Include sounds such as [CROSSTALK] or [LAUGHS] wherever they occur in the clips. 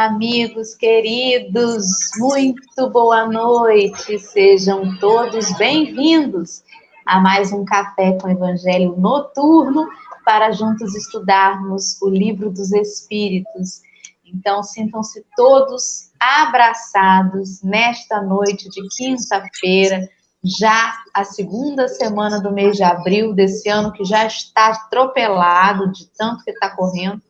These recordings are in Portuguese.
amigos queridos, muito boa noite, sejam todos bem-vindos a mais um Café com Evangelho Noturno para juntos estudarmos o Livro dos Espíritos. Então, sintam-se todos abraçados nesta noite de quinta-feira, já a segunda semana do mês de abril desse ano, que já está atropelado de tanto que está correndo.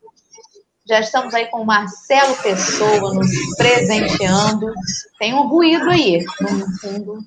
Já estamos aí com o Marcelo Pessoa nos presenteando. Tem um ruído aí, no fundo,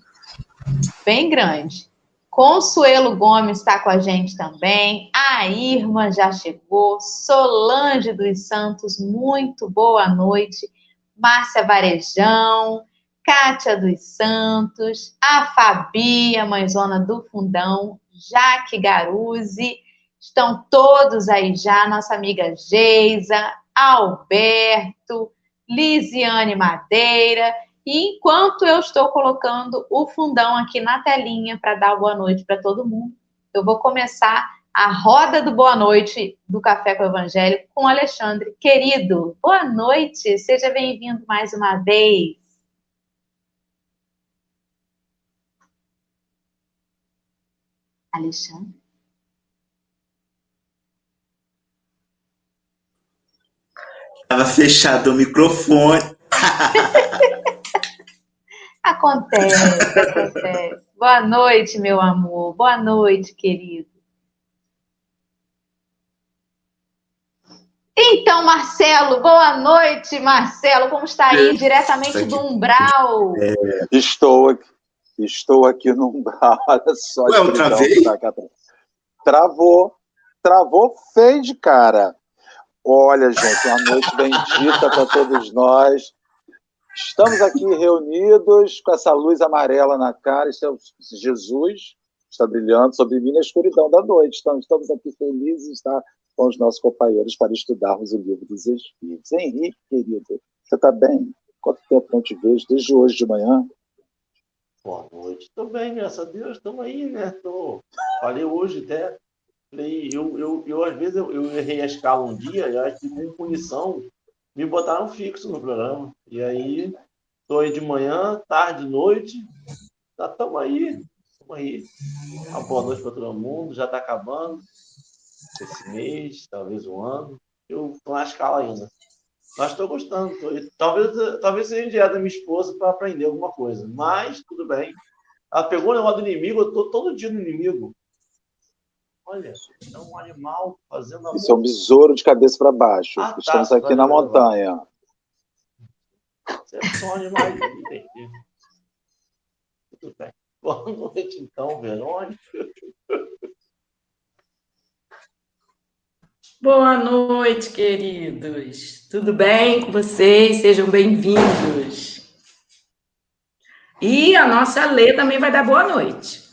bem grande. Consuelo Gomes está com a gente também. A Irma já chegou. Solange dos Santos, muito boa noite. Márcia Varejão. Kátia dos Santos, a Fabi, a mãezona do Fundão, Jaque Garuzzi, estão todos aí já, nossa amiga Geisa, Alberto, Lisiane Madeira, e enquanto eu estou colocando o fundão aqui na telinha para dar boa noite para todo mundo, eu vou começar a roda do boa noite do Café com o Evangelho com Alexandre. Querido, boa noite, seja bem-vindo mais uma vez. Alexandre? Estava fechado o microfone. [LAUGHS] acontece, acontece. Boa noite, meu amor. Boa noite, querido. Então, Marcelo, boa noite, Marcelo. Como está aí, diretamente do Umbral? É, estou aqui Estou aqui no umbral, [LAUGHS] olha só. Ué, eu travei? Travou. Travou feio de cara. Olha, gente, uma noite bendita para todos nós. Estamos aqui reunidos com essa luz amarela na cara. Isso é Jesus está brilhando sobre mim na escuridão da noite. Então, estamos aqui felizes de estar com os nossos companheiros para estudarmos o livro dos Espíritos. Henrique, querido, você está bem? Quanto tempo não te vejo? Desde hoje de manhã? Boa noite. Estou bem, graças a Deus. Estamos aí, né? Tô... Falei hoje até. Falei, eu, eu, eu às vezes eu, eu errei a escala um dia e acho que com punição me botaram fixo no programa. E aí, estou aí de manhã, tarde, noite. Já estamos aí. Estamos aí. Uma boa noite para todo mundo. Já está acabando esse mês, talvez um ano. Eu estou na escala ainda. Mas estou gostando. Tô... Talvez, talvez seja enviado da minha esposa para aprender alguma coisa. Mas tudo bem. Ela pegou o negócio do inimigo, eu estou todo dia no inimigo. Olha, é um animal fazendo amor. Isso é um besouro de cabeça para baixo. Ah, tá, Estamos tá, aqui na montanha. Você é só um animal Tudo bem. Boa noite, então, Verônica. Boa noite, queridos. Tudo bem com vocês? Sejam bem-vindos. E a nossa Lê também vai dar boa noite.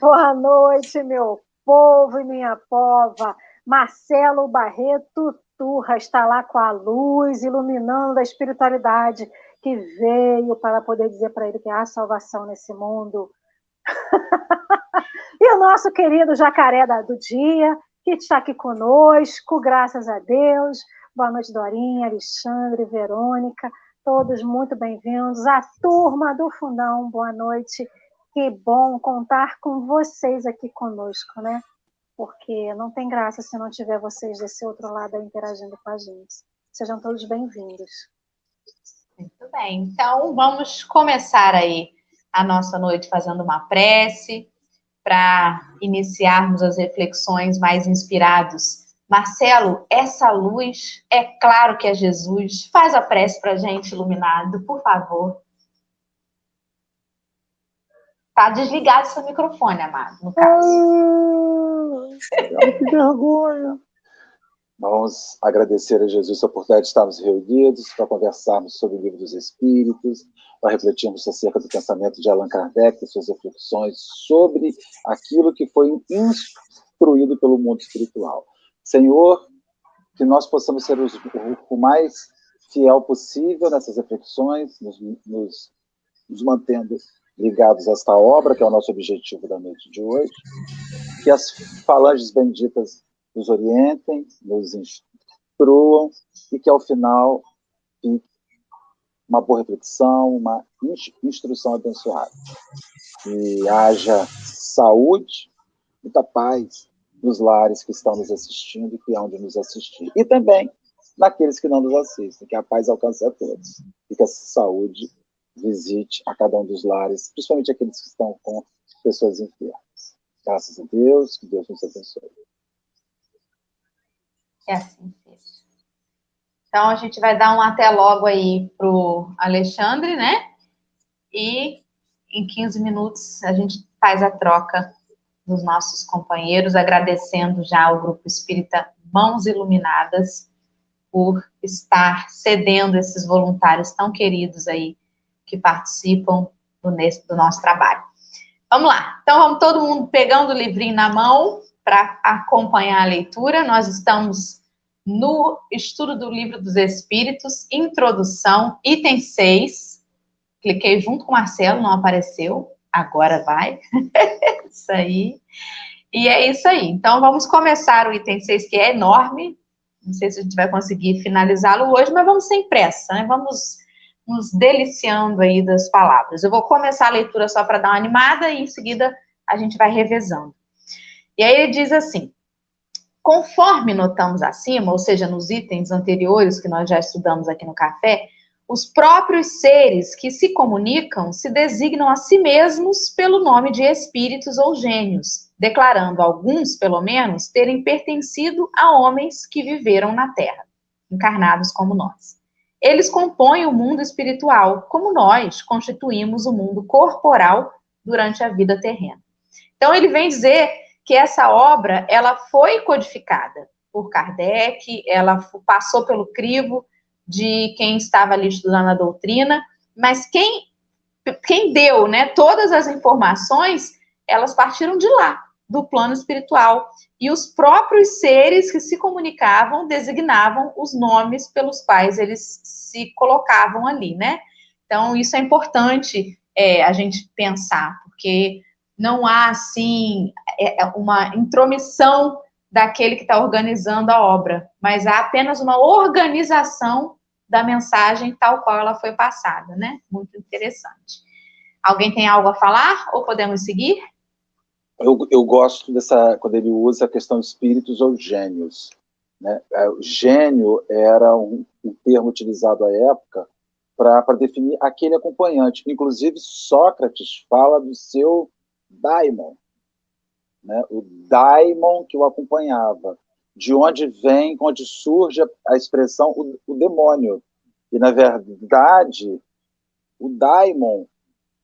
Boa noite, meu povo e minha pova. Marcelo Barreto Turra está lá com a luz, iluminando a espiritualidade que veio para poder dizer para ele que há salvação nesse mundo. [LAUGHS] e o nosso querido jacaré do dia, que está aqui conosco, graças a Deus. Boa noite, Dorinha, Alexandre, Verônica, todos muito bem-vindos. A turma do Fundão, boa noite. Que bom contar com vocês aqui conosco, né? Porque não tem graça se não tiver vocês desse outro lado interagindo com a gente. Sejam todos bem-vindos. Muito bem, então vamos começar aí a nossa noite fazendo uma prece para iniciarmos as reflexões mais inspirados. Marcelo, essa luz, é claro que é Jesus. Faz a prece para a gente, iluminado, por favor. Tá desligado seu microfone, amado, no caso. Ah, que vergonha. Vamos agradecer a Jesus a oportunidade de estarmos reunidos para conversarmos sobre o livro dos Espíritos, para refletirmos acerca do pensamento de Allan Kardec e suas reflexões sobre aquilo que foi instruído pelo mundo espiritual. Senhor, que nós possamos ser os, o mais fiel possível nessas reflexões, nos, nos, nos mantendo ligados a esta obra, que é o nosso objetivo da noite de hoje, que as falanges benditas nos orientem, nos instruam e que ao final fique uma boa reflexão, uma instrução abençoada. Que haja saúde, muita paz nos lares que estão nos assistindo e que hão de nos assistir. E também naqueles que não nos assistem, que a paz alcance a todos e que a saúde visite a cada um dos lares, principalmente aqueles que estão com pessoas enfermas. Graças a Deus, que Deus nos abençoe. Que assim seja. Então, a gente vai dar um até logo aí para o Alexandre, né? E em 15 minutos a gente faz a troca dos nossos companheiros, agradecendo já ao Grupo Espírita Mãos Iluminadas por estar cedendo esses voluntários tão queridos aí que participam do, do nosso trabalho. Vamos lá. Então, vamos todo mundo pegando o livrinho na mão para acompanhar a leitura. Nós estamos no estudo do Livro dos Espíritos, introdução, item 6. Cliquei junto com o Marcelo, não apareceu. Agora vai. [LAUGHS] isso aí. E é isso aí. Então, vamos começar o item 6, que é enorme. Não sei se a gente vai conseguir finalizá-lo hoje, mas vamos sem pressa, né? Vamos nos deliciando aí das palavras. Eu vou começar a leitura só para dar uma animada e em seguida a gente vai revezando. E aí ele diz assim: Conforme notamos acima, ou seja, nos itens anteriores que nós já estudamos aqui no café, os próprios seres que se comunicam se designam a si mesmos pelo nome de espíritos ou gênios, declarando alguns, pelo menos, terem pertencido a homens que viveram na Terra, encarnados como nós. Eles compõem o mundo espiritual, como nós constituímos o mundo corporal durante a vida terrena. Então ele vem dizer que essa obra ela foi codificada por Kardec, ela passou pelo crivo de quem estava ali estudando a doutrina, mas quem, quem deu né, todas as informações, elas partiram de lá, do plano espiritual. E os próprios seres que se comunicavam designavam os nomes pelos quais eles se colocavam ali, né? Então, isso é importante é, a gente pensar, porque não há, assim, é, é uma intromissão daquele que está organizando a obra, mas há apenas uma organização da mensagem tal qual ela foi passada, né? Muito interessante. Alguém tem algo a falar ou podemos seguir? Eu, eu gosto dessa, quando ele usa a questão espíritos ou gênios. Né? É, gênio era um, um termo utilizado à época para definir aquele acompanhante. Inclusive, Sócrates fala do seu daimon, né? o daimon que o acompanhava, de onde vem, onde surge a expressão o, o demônio. E, na verdade, o daimon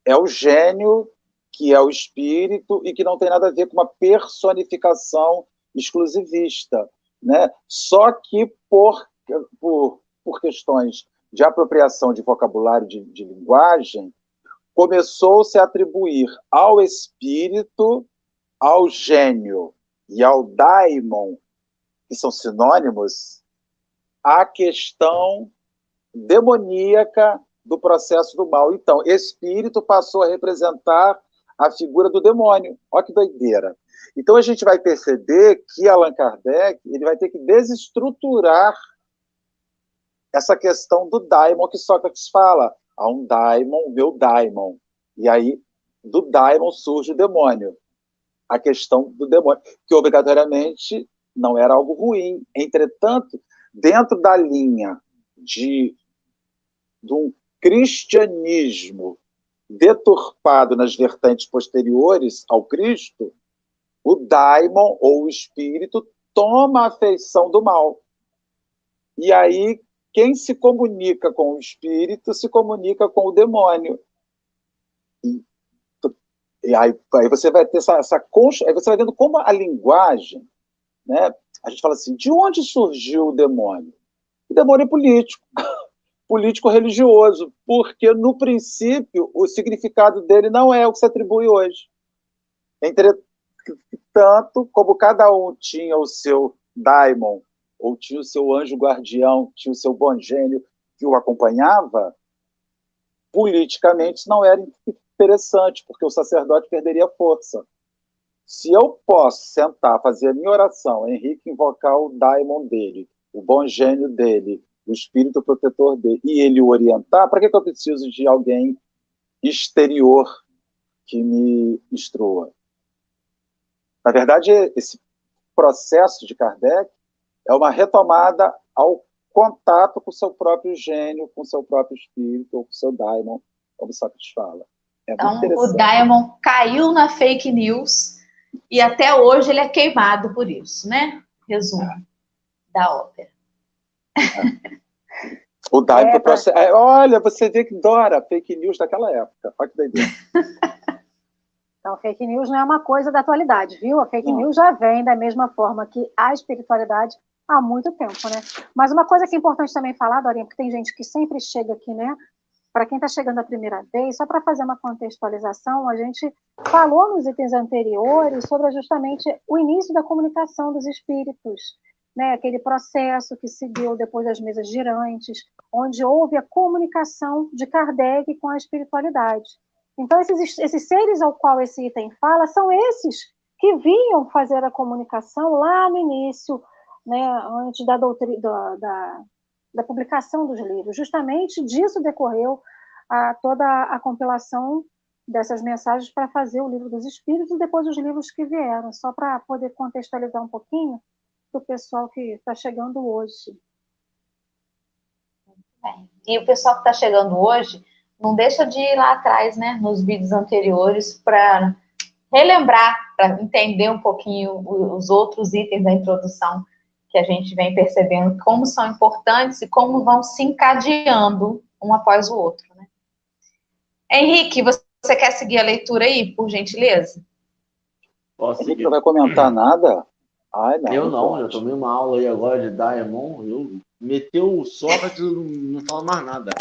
é o gênio que é o espírito e que não tem nada a ver com uma personificação exclusivista. Né? Só que por, por, por questões de apropriação de vocabulário de, de linguagem, começou-se a atribuir ao espírito, ao gênio e ao daimon, que são sinônimos, a questão demoníaca do processo do mal. Então, espírito passou a representar a figura do demônio. Olha que doideira. Então, a gente vai perceber que Allan Kardec ele vai ter que desestruturar essa questão do daimon que Sócrates fala a um daimon, meu daimon. E aí, do daimon surge o demônio. A questão do demônio, que obrigatoriamente não era algo ruim. Entretanto, dentro da linha de, de um cristianismo deturpado nas vertentes posteriores ao Cristo, o daimon ou o espírito toma a feição do mal. E aí quem se comunica com o espírito se comunica com o demônio. E, e aí, aí, você vai ter essa, essa aí você vai vendo como a linguagem, né? A gente fala assim, de onde surgiu o demônio? O demônio é político, [LAUGHS] político religioso, porque no princípio o significado dele não é o que se atribui hoje. Entretanto, como cada um tinha o seu daimon, ou tinha o seu anjo guardião, tinha o seu bom gênio que o acompanhava, politicamente não era interessante, porque o sacerdote perderia força. Se eu posso sentar, fazer a minha oração, Henrique invocar o daimon dele, o bom gênio dele, o espírito protetor dele, e ele o orientar, para que, que eu preciso de alguém exterior que me instrua? Na verdade, esse processo de Kardec é uma retomada ao contato com o seu próprio gênio, com o seu próprio espírito, ou com o seu daimon, como Sócrates fala. É então, o daimon caiu na fake news e até hoje ele é queimado por isso, né? Resumo é. da ópera. O daimon é, processo... É, olha, você vê que Dora, fake news daquela época. Olha que doideira. [LAUGHS] Então, fake news não é uma coisa da atualidade, viu? A fake não. news já vem da mesma forma que a espiritualidade há muito tempo, né? Mas uma coisa que é importante também falar, Dorinha, porque tem gente que sempre chega aqui, né? Para quem está chegando a primeira vez, só para fazer uma contextualização, a gente falou nos itens anteriores sobre justamente o início da comunicação dos espíritos, né? Aquele processo que seguiu depois das mesas girantes, onde houve a comunicação de Kardec com a espiritualidade. Então, esses, esses seres ao qual esse item fala são esses que vinham fazer a comunicação lá no início, né, antes da, doutrina, da, da, da publicação dos livros. Justamente disso decorreu a, toda a compilação dessas mensagens para fazer o livro dos Espíritos e depois os livros que vieram, só para poder contextualizar um pouquinho para o pessoal que está chegando hoje. E o pessoal que está chegando hoje, não deixa de ir lá atrás, né, nos vídeos anteriores, para relembrar, para entender um pouquinho os outros itens da introdução que a gente vem percebendo como são importantes e como vão se encadeando um após o outro. Né? Henrique, você quer seguir a leitura aí, por gentileza? Posso Henrique não vai comentar nada? Ai, não, eu não, eu tomei uma aula aí agora de Diamond, eu meteu o Sócrates e não, não fala mais nada.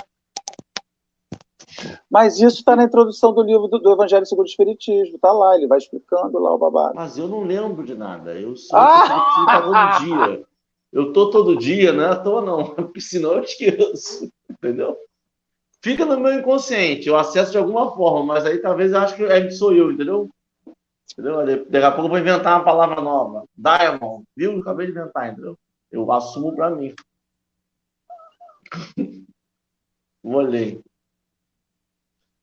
Mas isso está na introdução do livro do, do, Evangelho segundo o Espiritismo, está lá, ele vai explicando lá o babado. Mas eu não lembro de nada, eu sou ah! todo dia. Eu tô todo dia, não é à toa não, [LAUGHS] porque senão eu esqueço, entendeu? Fica no meu inconsciente, eu acesso de alguma forma, mas aí talvez eu acho que sou eu, entendeu? Entendeu? Daqui a pouco eu vou inventar uma palavra nova. Diamond, viu? Eu acabei de inventar, entendeu? Eu assumo para mim. [LAUGHS] vou ler.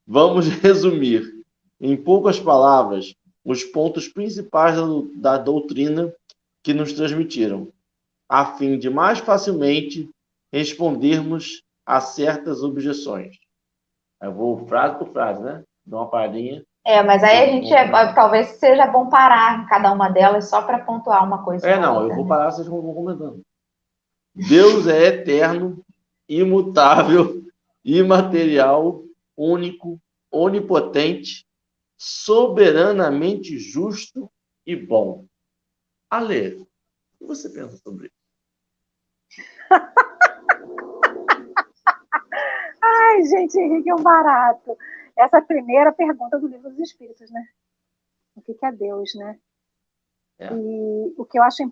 Vamos resumir, em poucas palavras, os pontos principais da doutrina que nos transmitiram, a fim de mais facilmente respondermos a certas objeções. Eu vou frase por frase, né? Dá uma paradinha. É, mas aí a gente é, talvez seja bom parar em cada uma delas só para pontuar uma coisa. É, não, outra, eu vou né? parar, vocês vão comentando. Deus é eterno, imutável, imaterial, único, onipotente, soberanamente justo e bom. Ale, o que você pensa sobre isso? [LAUGHS] Ai, gente, Henrique é um barato. Essa é a primeira pergunta do livro dos Espíritos, né? O que é Deus, né? É. E o que eu acho.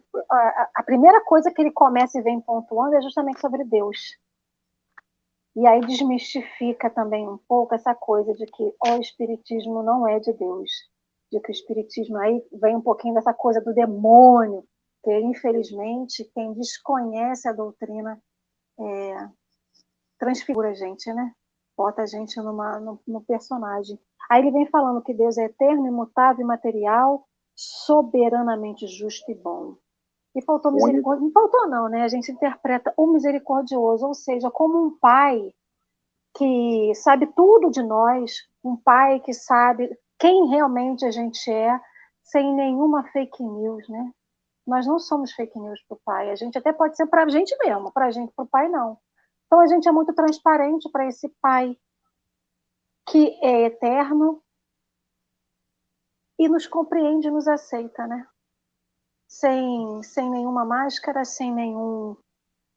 A primeira coisa que ele começa e vem pontuando é justamente sobre Deus. E aí desmistifica também um pouco essa coisa de que o espiritismo não é de Deus, de que o espiritismo aí vem um pouquinho dessa coisa do demônio, que infelizmente quem desconhece a doutrina é, transfigura a gente, né? Bota a gente numa, no, no personagem. Aí ele vem falando que Deus é eterno, imutável, imaterial, soberanamente justo e bom. E faltou misericórdia. Não faltou, não, né? A gente interpreta o misericordioso, ou seja, como um pai que sabe tudo de nós, um pai que sabe quem realmente a gente é, sem nenhuma fake news, né? Nós não somos fake news para o pai. A gente até pode ser para a gente mesmo, para a gente, para o pai, não. Então a gente é muito transparente para esse pai que é eterno e nos compreende, nos aceita, né? sem, sem nenhuma máscara, sem, nenhum,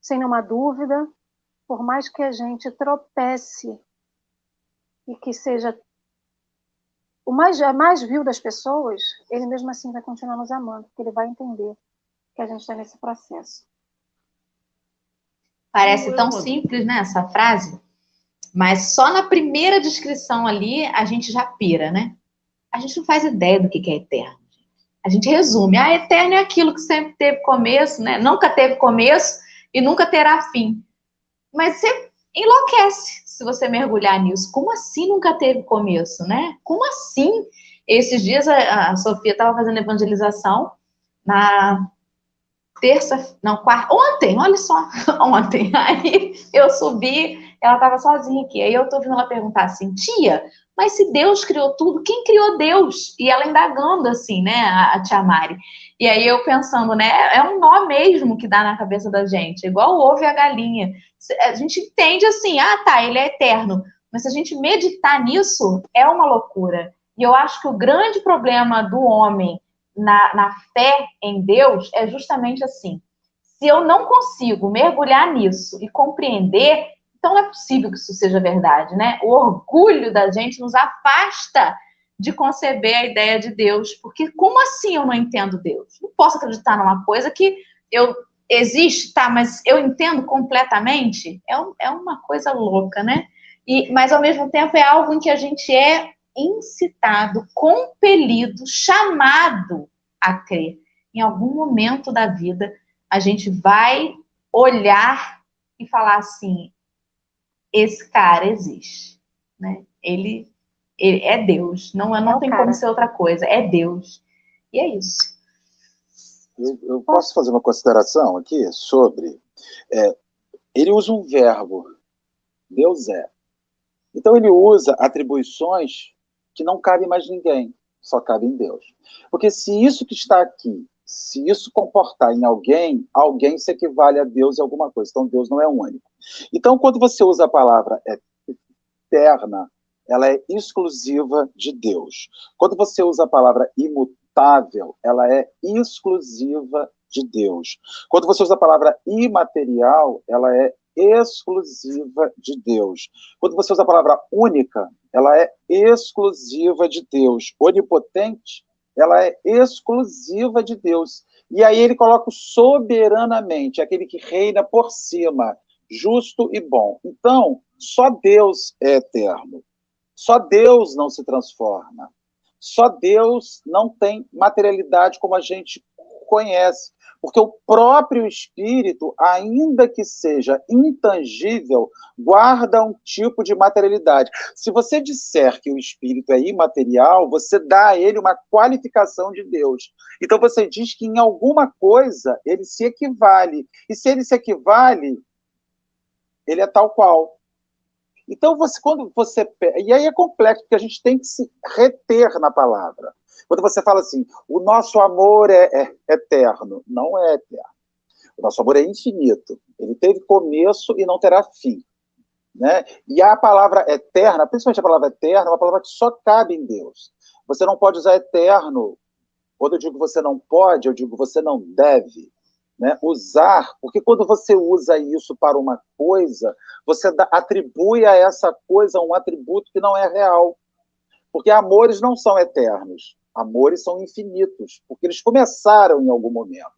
sem nenhuma dúvida, por mais que a gente tropece e que seja o mais, a mais vil das pessoas, ele mesmo assim vai continuar nos amando, porque ele vai entender que a gente está nesse processo. Parece tão simples, né, essa frase? Mas só na primeira descrição ali a gente já pira, né? A gente não faz ideia do que é eterno. A gente resume, a eterno é aquilo que sempre teve começo, né? Nunca teve começo e nunca terá fim. mas você enlouquece se você mergulhar nisso. Como assim nunca teve começo, né? Como assim? Esses dias a, a Sofia estava fazendo evangelização na terça, não, quarta, ontem, olha só, [LAUGHS] ontem. Aí eu subi, ela estava sozinha aqui. Aí eu tô ouvindo ela perguntar assim, tia, mas se Deus criou tudo, quem criou Deus? E ela indagando assim, né, a, a tia Mari. E aí eu pensando, né, é um nó mesmo que dá na cabeça da gente, igual o ovo e a galinha. A gente entende assim, ah, tá, ele é eterno. Mas se a gente meditar nisso, é uma loucura. E eu acho que o grande problema do homem na, na fé em Deus é justamente assim. Se eu não consigo mergulhar nisso e compreender, então não é possível que isso seja verdade, né? O orgulho da gente nos afasta de conceber a ideia de Deus, porque como assim eu não entendo Deus? Não posso acreditar numa coisa que eu existe, tá, mas eu entendo completamente? É, é uma coisa louca, né? E, mas ao mesmo tempo é algo em que a gente é incitado, compelido, chamado a crer. Em algum momento da vida, a gente vai olhar e falar assim: esse cara existe, né? Ele, ele é Deus, não, não é tem cara. como ser outra coisa, é Deus. E é isso. Eu, eu posso fazer uma consideração aqui sobre. É, ele usa um verbo, Deus é. Então ele usa atribuições que não cabem mais ninguém, só cabe em Deus. Porque se isso que está aqui, se isso comportar em alguém, alguém se equivale a Deus em alguma coisa. Então Deus não é único. Então quando você usa a palavra eterna, ela é exclusiva de Deus. Quando você usa a palavra imutável, ela é exclusiva de Deus. Quando você usa a palavra imaterial, ela é exclusiva de Deus. Quando você usa a palavra única, ela é exclusiva de Deus. Onipotente, ela é exclusiva de Deus. E aí ele coloca soberanamente, aquele que reina por cima, justo e bom. Então, só Deus é eterno. Só Deus não se transforma. Só Deus não tem materialidade como a gente conhece. Porque o próprio espírito, ainda que seja intangível, guarda um tipo de materialidade. Se você disser que o espírito é imaterial, você dá a ele uma qualificação de Deus. Então você diz que em alguma coisa ele se equivale. E se ele se equivale, ele é tal qual. Então, você, quando você. E aí é complexo, porque a gente tem que se reter na palavra. Quando você fala assim, o nosso amor é, é eterno, não é eterno. O nosso amor é infinito. Ele teve começo e não terá fim. Né? E a palavra eterna, principalmente a palavra eterna, é uma palavra que só cabe em Deus. Você não pode usar eterno. Quando eu digo você não pode, eu digo você não deve. Né? Usar, porque quando você usa isso para uma coisa, você atribui a essa coisa um atributo que não é real. Porque amores não são eternos. Amores são infinitos, porque eles começaram em algum momento.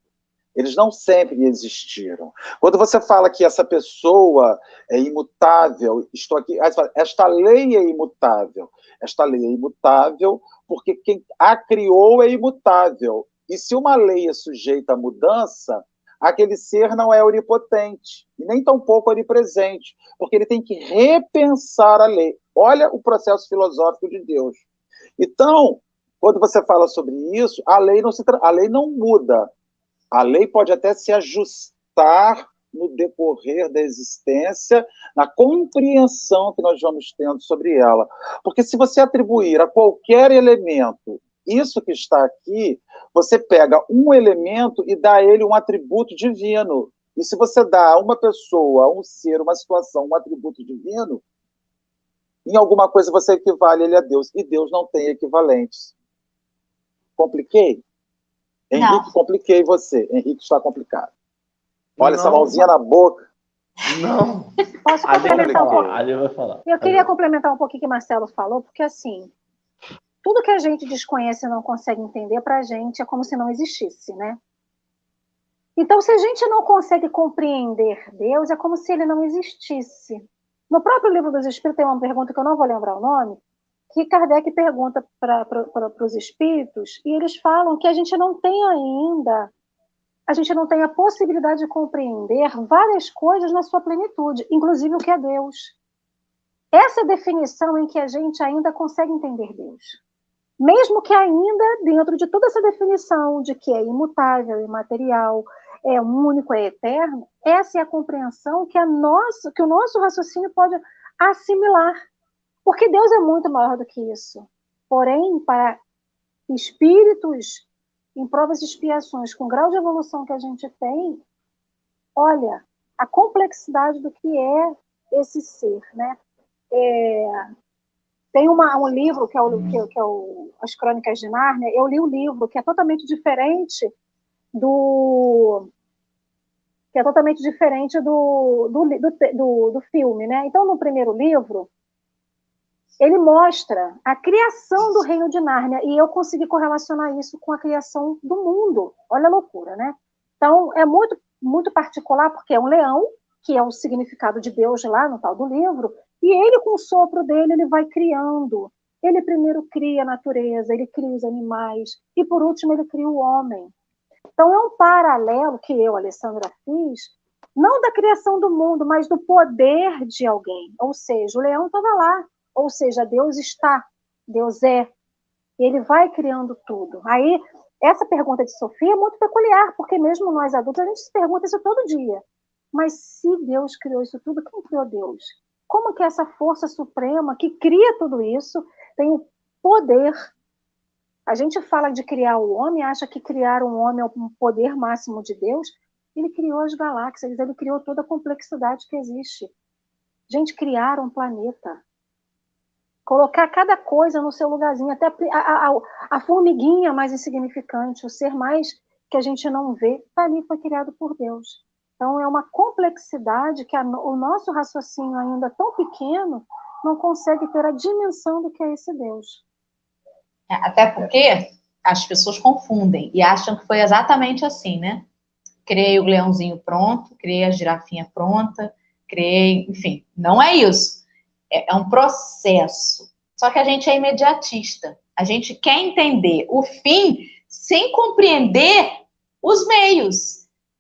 Eles não sempre existiram. Quando você fala que essa pessoa é imutável, estou aqui, esta lei é imutável. Esta lei é imutável porque quem a criou é imutável. E se uma lei é sujeita à mudança, aquele ser não é onipotente e nem tampouco onipresente, porque ele tem que repensar a lei. Olha o processo filosófico de Deus. Então, quando você fala sobre isso, a lei não, se, a lei não muda. A lei pode até se ajustar no decorrer da existência, na compreensão que nós vamos tendo sobre ela. Porque se você atribuir a qualquer elemento isso que está aqui, você pega um elemento e dá a ele um atributo divino. E se você dá a uma pessoa, a um ser, uma situação, um atributo divino, em alguma coisa você equivale ele a Deus. E Deus não tem equivalentes. Compliquei? Henrique, não. compliquei você. Henrique está complicado. Olha não. essa mãozinha na boca. Não. Posso complementar um pouco? Eu queria complementar um pouquinho o que o Marcelo falou, porque assim, tudo que a gente desconhece e não consegue entender para a gente é como se não existisse, né? Então, se a gente não consegue compreender Deus, é como se ele não existisse. No próprio livro dos Espíritos tem uma pergunta que eu não vou lembrar o nome, que Kardec pergunta para os espíritos, e eles falam que a gente não tem ainda a gente não tem a possibilidade de compreender várias coisas na sua plenitude, inclusive o que é Deus. Essa definição em que a gente ainda consegue entender Deus. Mesmo que ainda dentro de toda essa definição de que é imutável, imaterial, é único, é eterno, essa é a compreensão que, a que o nosso raciocínio pode assimilar. Porque Deus é muito maior do que isso. Porém, para espíritos em provas e expiações, com o grau de evolução que a gente tem, olha a complexidade do que é esse ser, né? É, tem uma, um livro que é, o, que, que é o, As Crônicas de Nárnia. Eu li o livro que é totalmente diferente do que é totalmente diferente do, do, do, do, do filme, né? Então, no primeiro livro, ele mostra a criação do reino de Nárnia e eu consegui correlacionar isso com a criação do mundo. Olha a loucura, né? Então, é muito, muito particular porque é um leão, que é o significado de Deus lá no tal do livro, e ele, com o sopro dele, ele vai criando. Ele primeiro cria a natureza, ele cria os animais, e por último, ele cria o homem. Então, é um paralelo que eu, Alessandra, fiz, não da criação do mundo, mas do poder de alguém. Ou seja, o leão estava lá, ou seja, Deus está, Deus é. Ele vai criando tudo. Aí, essa pergunta de Sofia é muito peculiar, porque mesmo nós adultos, a gente se pergunta isso todo dia. Mas se Deus criou isso tudo, quem criou Deus? Como que essa força suprema que cria tudo isso tem o poder? A gente fala de criar o homem, acha que criar um homem é o poder máximo de Deus. Ele criou as galáxias, ele criou toda a complexidade que existe. Gente, criar um planeta. Colocar cada coisa no seu lugarzinho, até a, a, a formiguinha mais insignificante, o ser mais que a gente não vê, tá ali, foi criado por Deus. Então, é uma complexidade que a, o nosso raciocínio, ainda tão pequeno, não consegue ter a dimensão do que é esse Deus. É, até porque as pessoas confundem e acham que foi exatamente assim, né? Criei o leãozinho pronto, criei a girafinha pronta, criei, enfim, não é isso. É, é um processo. Só que a gente é imediatista. A gente quer entender o fim sem compreender os meios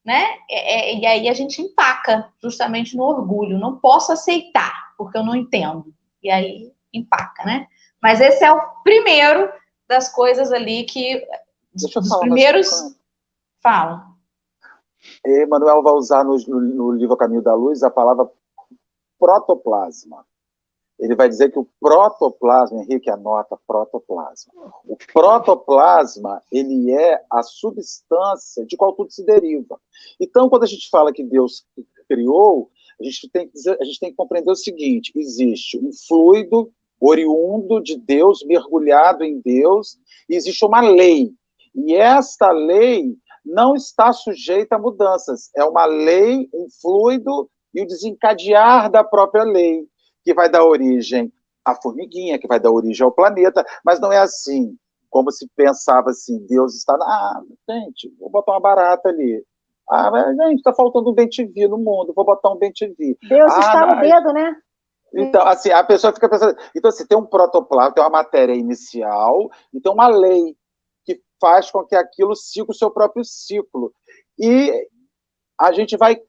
né? É, é, e aí a gente empaca justamente no orgulho. Não posso aceitar, porque eu não entendo. E aí empaca, né? Mas esse é o primeiro das coisas ali que. Deixa dos primeiros. Falam. Emanuel vai usar no, no, no livro Caminho da Luz a palavra protoplasma ele vai dizer que o protoplasma, Henrique anota protoplasma. O protoplasma, ele é a substância de qual tudo se deriva. Então, quando a gente fala que Deus criou, a gente tem que, dizer, a gente tem que compreender o seguinte: existe um fluido oriundo de Deus, mergulhado em Deus, e existe uma lei. E esta lei não está sujeita a mudanças. É uma lei, um fluido e o desencadear da própria lei que vai dar origem à formiguinha, que vai dar origem ao planeta, mas não é assim, como se pensava assim, Deus está, ah, gente, vou botar uma barata ali. Ah, mas, gente, está faltando um bem-te-vi no mundo, vou botar um bem-te-vi. Deus ah, está no dedo, né? Então, assim, a pessoa fica pensando. Então, assim, tem um protoplasma, tem uma matéria inicial, e tem uma lei que faz com que aquilo siga o seu próprio ciclo. E a gente vai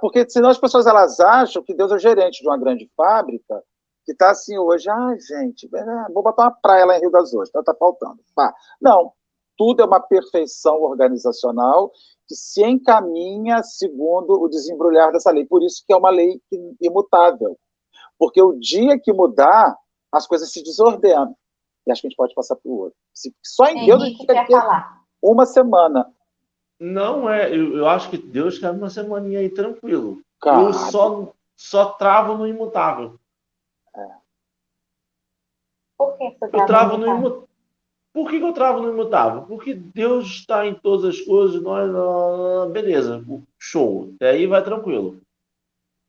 porque senão as pessoas elas acham que Deus é o gerente de uma grande fábrica que está assim hoje, ah, gente, é, vou botar uma praia lá em Rio das Ostras, está faltando. Pá. Não, tudo é uma perfeição organizacional que se encaminha segundo o desembrulhar dessa lei. Por isso que é uma lei imutável. Porque o dia que mudar, as coisas se desordenam. E acho que a gente pode passar para o outro. Só em Deus a gente fica aqui uma semana. Não é, eu, eu acho que Deus quer uma semaninha aí tranquilo. Cara. Eu só, só travo no imutável. É. Por que você eu travo no imutável? Por que, que, eu travo no imutável? Porque Deus está em todas as coisas, nós, beleza, show, até aí vai tranquilo.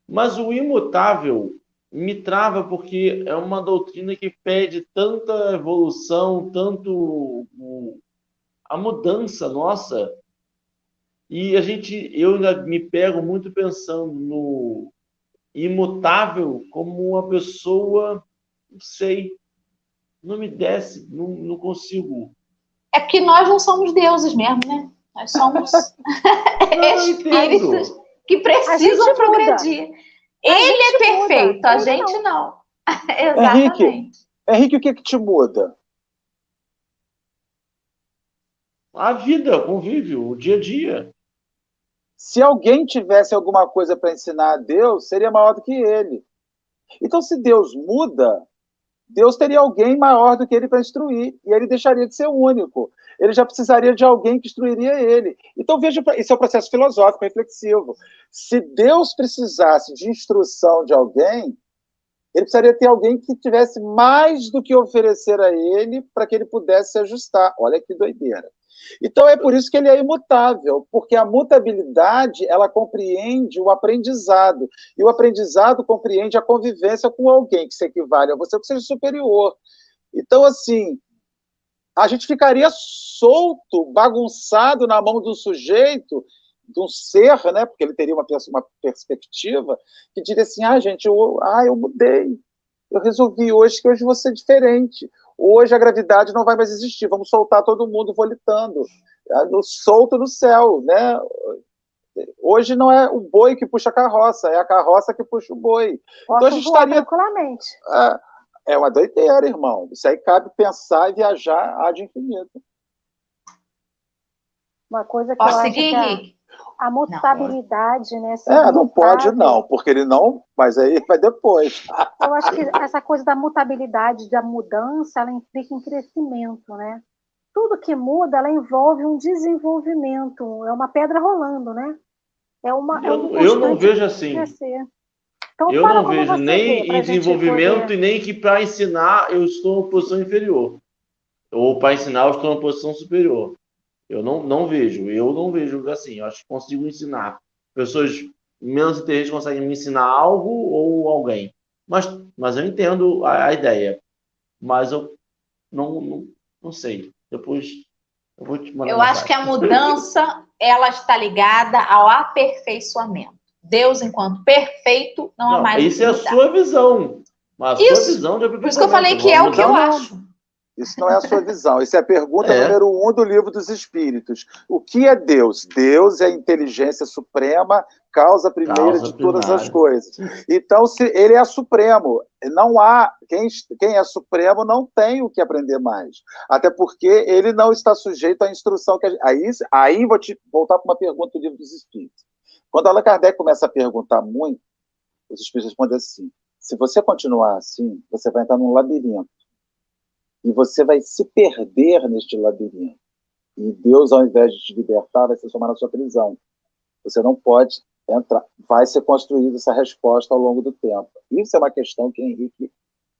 Mas o imutável me trava porque é uma doutrina que pede tanta evolução, tanto a mudança nossa, e a gente, eu ainda me pego muito pensando no imutável como uma pessoa, não sei, não me desce, não, não consigo. É porque nós não somos deuses mesmo, né? Nós somos [LAUGHS] espíritos que precisam progredir. Ele é perfeito, muda. a gente não. [LAUGHS] Exatamente. Henrique, Henrique, o que, que te muda? A vida, o convívio, o dia a dia. Se alguém tivesse alguma coisa para ensinar a Deus, seria maior do que ele. Então, se Deus muda, Deus teria alguém maior do que ele para instruir, e ele deixaria de ser único. Ele já precisaria de alguém que instruiria ele. Então, veja, esse é um processo filosófico, reflexivo. Se Deus precisasse de instrução de alguém, ele precisaria ter alguém que tivesse mais do que oferecer a ele para que ele pudesse se ajustar. Olha que doideira. Então é por isso que ele é imutável, porque a mutabilidade ela compreende o aprendizado e o aprendizado compreende a convivência com alguém que se equivale a você, que seja superior. Então assim, a gente ficaria solto, bagunçado na mão do sujeito, de um ser, né? Porque ele teria uma, uma perspectiva que diria assim: ah, gente, eu, ah, eu mudei, eu resolvi hoje que hoje vou ser diferente. Hoje a gravidade não vai mais existir, vamos soltar todo mundo volitando, é, no, solto no céu, né? Hoje não é o boi que puxa a carroça, é a carroça que puxa o boi. Posso então a gente estaria tranquilamente. É, é uma doideira, irmão. Isso aí cabe pensar e viajar ad infinito. Uma coisa que Posso eu seguir, acho que Henrique? A mutabilidade, não, né? É, não pode não, porque ele não, mas aí vai depois. [LAUGHS] Eu acho que essa coisa da mutabilidade, da mudança, ela implica em crescimento, né? Tudo que muda, ela envolve um desenvolvimento, é uma pedra rolando, né? É uma, eu, é um eu não vejo assim. Então, eu não vejo nem em desenvolvimento e nem que para ensinar eu estou em posição inferior. Ou para ensinar eu estou em posição superior. Eu não, não vejo, eu não vejo assim. Eu acho que consigo ensinar. Pessoas menos inteligentes conseguem me ensinar algo ou alguém. Mas, mas eu entendo a, a ideia. Mas eu não, não, não sei. Depois eu vou te mandar. Eu acho que a mudança ela está ligada ao aperfeiçoamento. Deus, enquanto perfeito, não, não há mais. Isso é a sua visão. Mas a isso, sua visão de Por isso que eu falei que é o que eu acho. Isso não é a sua visão. Isso é a pergunta é. número um do livro dos Espíritos. O que é Deus? Deus é a inteligência suprema, causa primeira causa de primária. todas as coisas. Então, se ele é supremo, não há quem, quem é supremo não tem o que aprender mais. Até porque ele não está sujeito à instrução que a gente, aí, aí vou te voltar para uma pergunta do livro dos Espíritos. Quando Allan Kardec começa a perguntar muito, os Espíritos respondem assim: se você continuar assim, você vai entrar num labirinto e você vai se perder neste labirinto. E Deus, ao invés de te libertar, vai se somar na sua prisão. Você não pode entrar. Vai ser construída essa resposta ao longo do tempo. Isso é uma questão que Henrique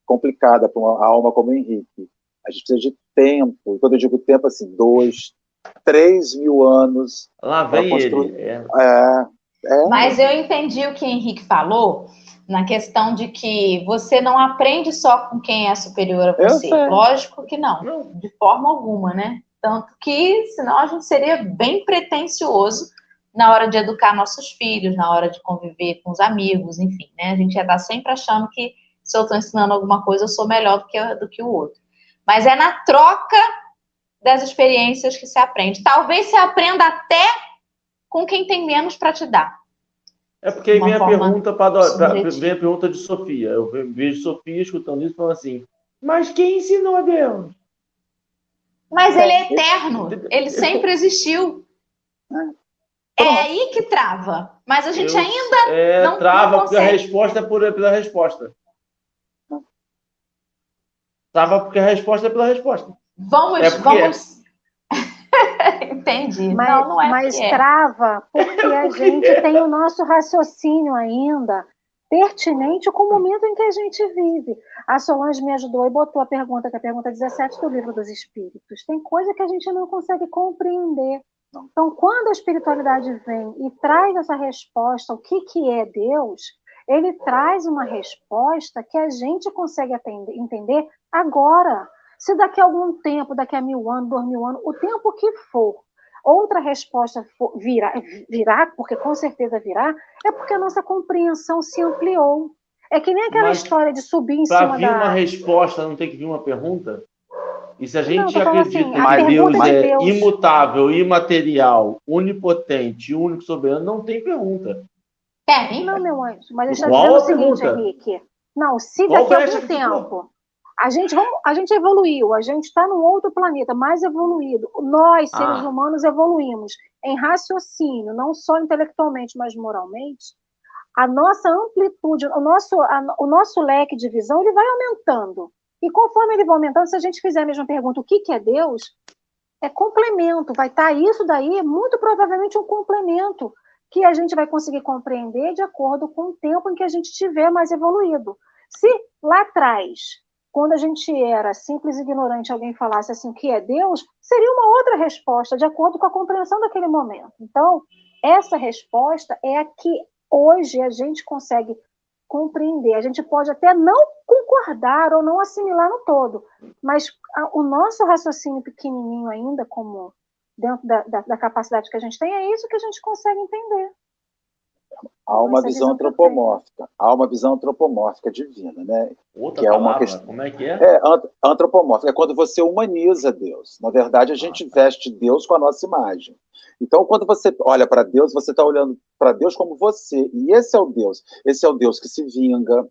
complicada para uma alma como Henrique. A gente precisa de tempo. E quando eu digo tempo, assim, dois, três mil anos. Lá vem construir... ele. É. É, é. Mas eu entendi o que Henrique falou na questão de que você não aprende só com quem é superior a você. Lógico que não, não, de forma alguma, né? Tanto que, senão a gente seria bem pretencioso na hora de educar nossos filhos, na hora de conviver com os amigos, enfim, né? A gente já está sempre achando que se eu estou ensinando alguma coisa, eu sou melhor do que, do que o outro. Mas é na troca das experiências que se aprende. Talvez se aprenda até com quem tem menos para te dar. É porque aí vem a pergunta para vem a pergunta de Sofia. Eu vejo Sofia escutando isso e falando assim: Mas quem ensinou a Deus? Mas ele é eterno, ele sempre existiu. É aí que trava. Mas a gente eu, ainda é, não trava não porque a resposta é por, pela resposta. Trava porque a resposta é pela resposta. Vamos, é vamos, Entendi. Mas, não, não é mas é. trava porque a [LAUGHS] gente tem o nosso raciocínio ainda pertinente com o momento em que a gente vive. A Solange me ajudou e botou a pergunta, que é a pergunta 17 do Livro dos Espíritos. Tem coisa que a gente não consegue compreender. Então, quando a espiritualidade vem e traz essa resposta, o que, que é Deus, ele traz uma resposta que a gente consegue atender, entender agora. Se daqui a algum tempo, daqui a mil anos, dois mil anos, o tempo que for, outra resposta virá, virá, porque com certeza virá, é porque a nossa compreensão se ampliou. É que nem aquela Mas, história de subir em cima da... Para vir uma resposta, não tem que vir uma pergunta? E se a gente Não, acredita assim, que Deus de é Deus. imutável, imaterial, onipotente, único soberano, não tem pergunta. Tem? Não, meu anjo, mas eu estou Qual dizendo o a seguinte, pergunta? Henrique. Não, se Qual daqui a algum tempo a gente, vamos, a gente evoluiu, a gente está num outro planeta mais evoluído. Nós, seres Ah. humanos, evoluímos em raciocínio, não só intelectualmente, mas moralmente. A nossa amplitude, o nosso, a- o nosso leque de visão, ele vai aumentando. E conforme ele vai aumentando, se a gente fizer a mesma pergunta, o que, que é Deus? É complemento, vai estar isso daí, muito provavelmente um complemento que a gente vai conseguir compreender de acordo com o tempo em que a gente tiver mais evoluído. Se lá atrás, quando a gente era simples e ignorante, alguém falasse assim, que é Deus, seria uma outra resposta, de acordo com a compreensão daquele momento. Então, essa resposta é a que hoje a gente consegue compreender. A gente pode até não concordar ou não assimilar no todo, mas o nosso raciocínio pequenininho ainda, como dentro da, da- da capacidade que a gente tem, é isso que a gente consegue entender. Há uma Essa visão antropomórfica. Há uma visão antropomórfica divina, né? Outra Que é uma questão- como é que é? É, ant- antropomórfica é quando você humaniza Deus. Na verdade, a gente veste Deus com a nossa imagem. Então, quando você olha para Deus, você está olhando para Deus como você. E esse é o Deus. Esse é o Deus que se vinga.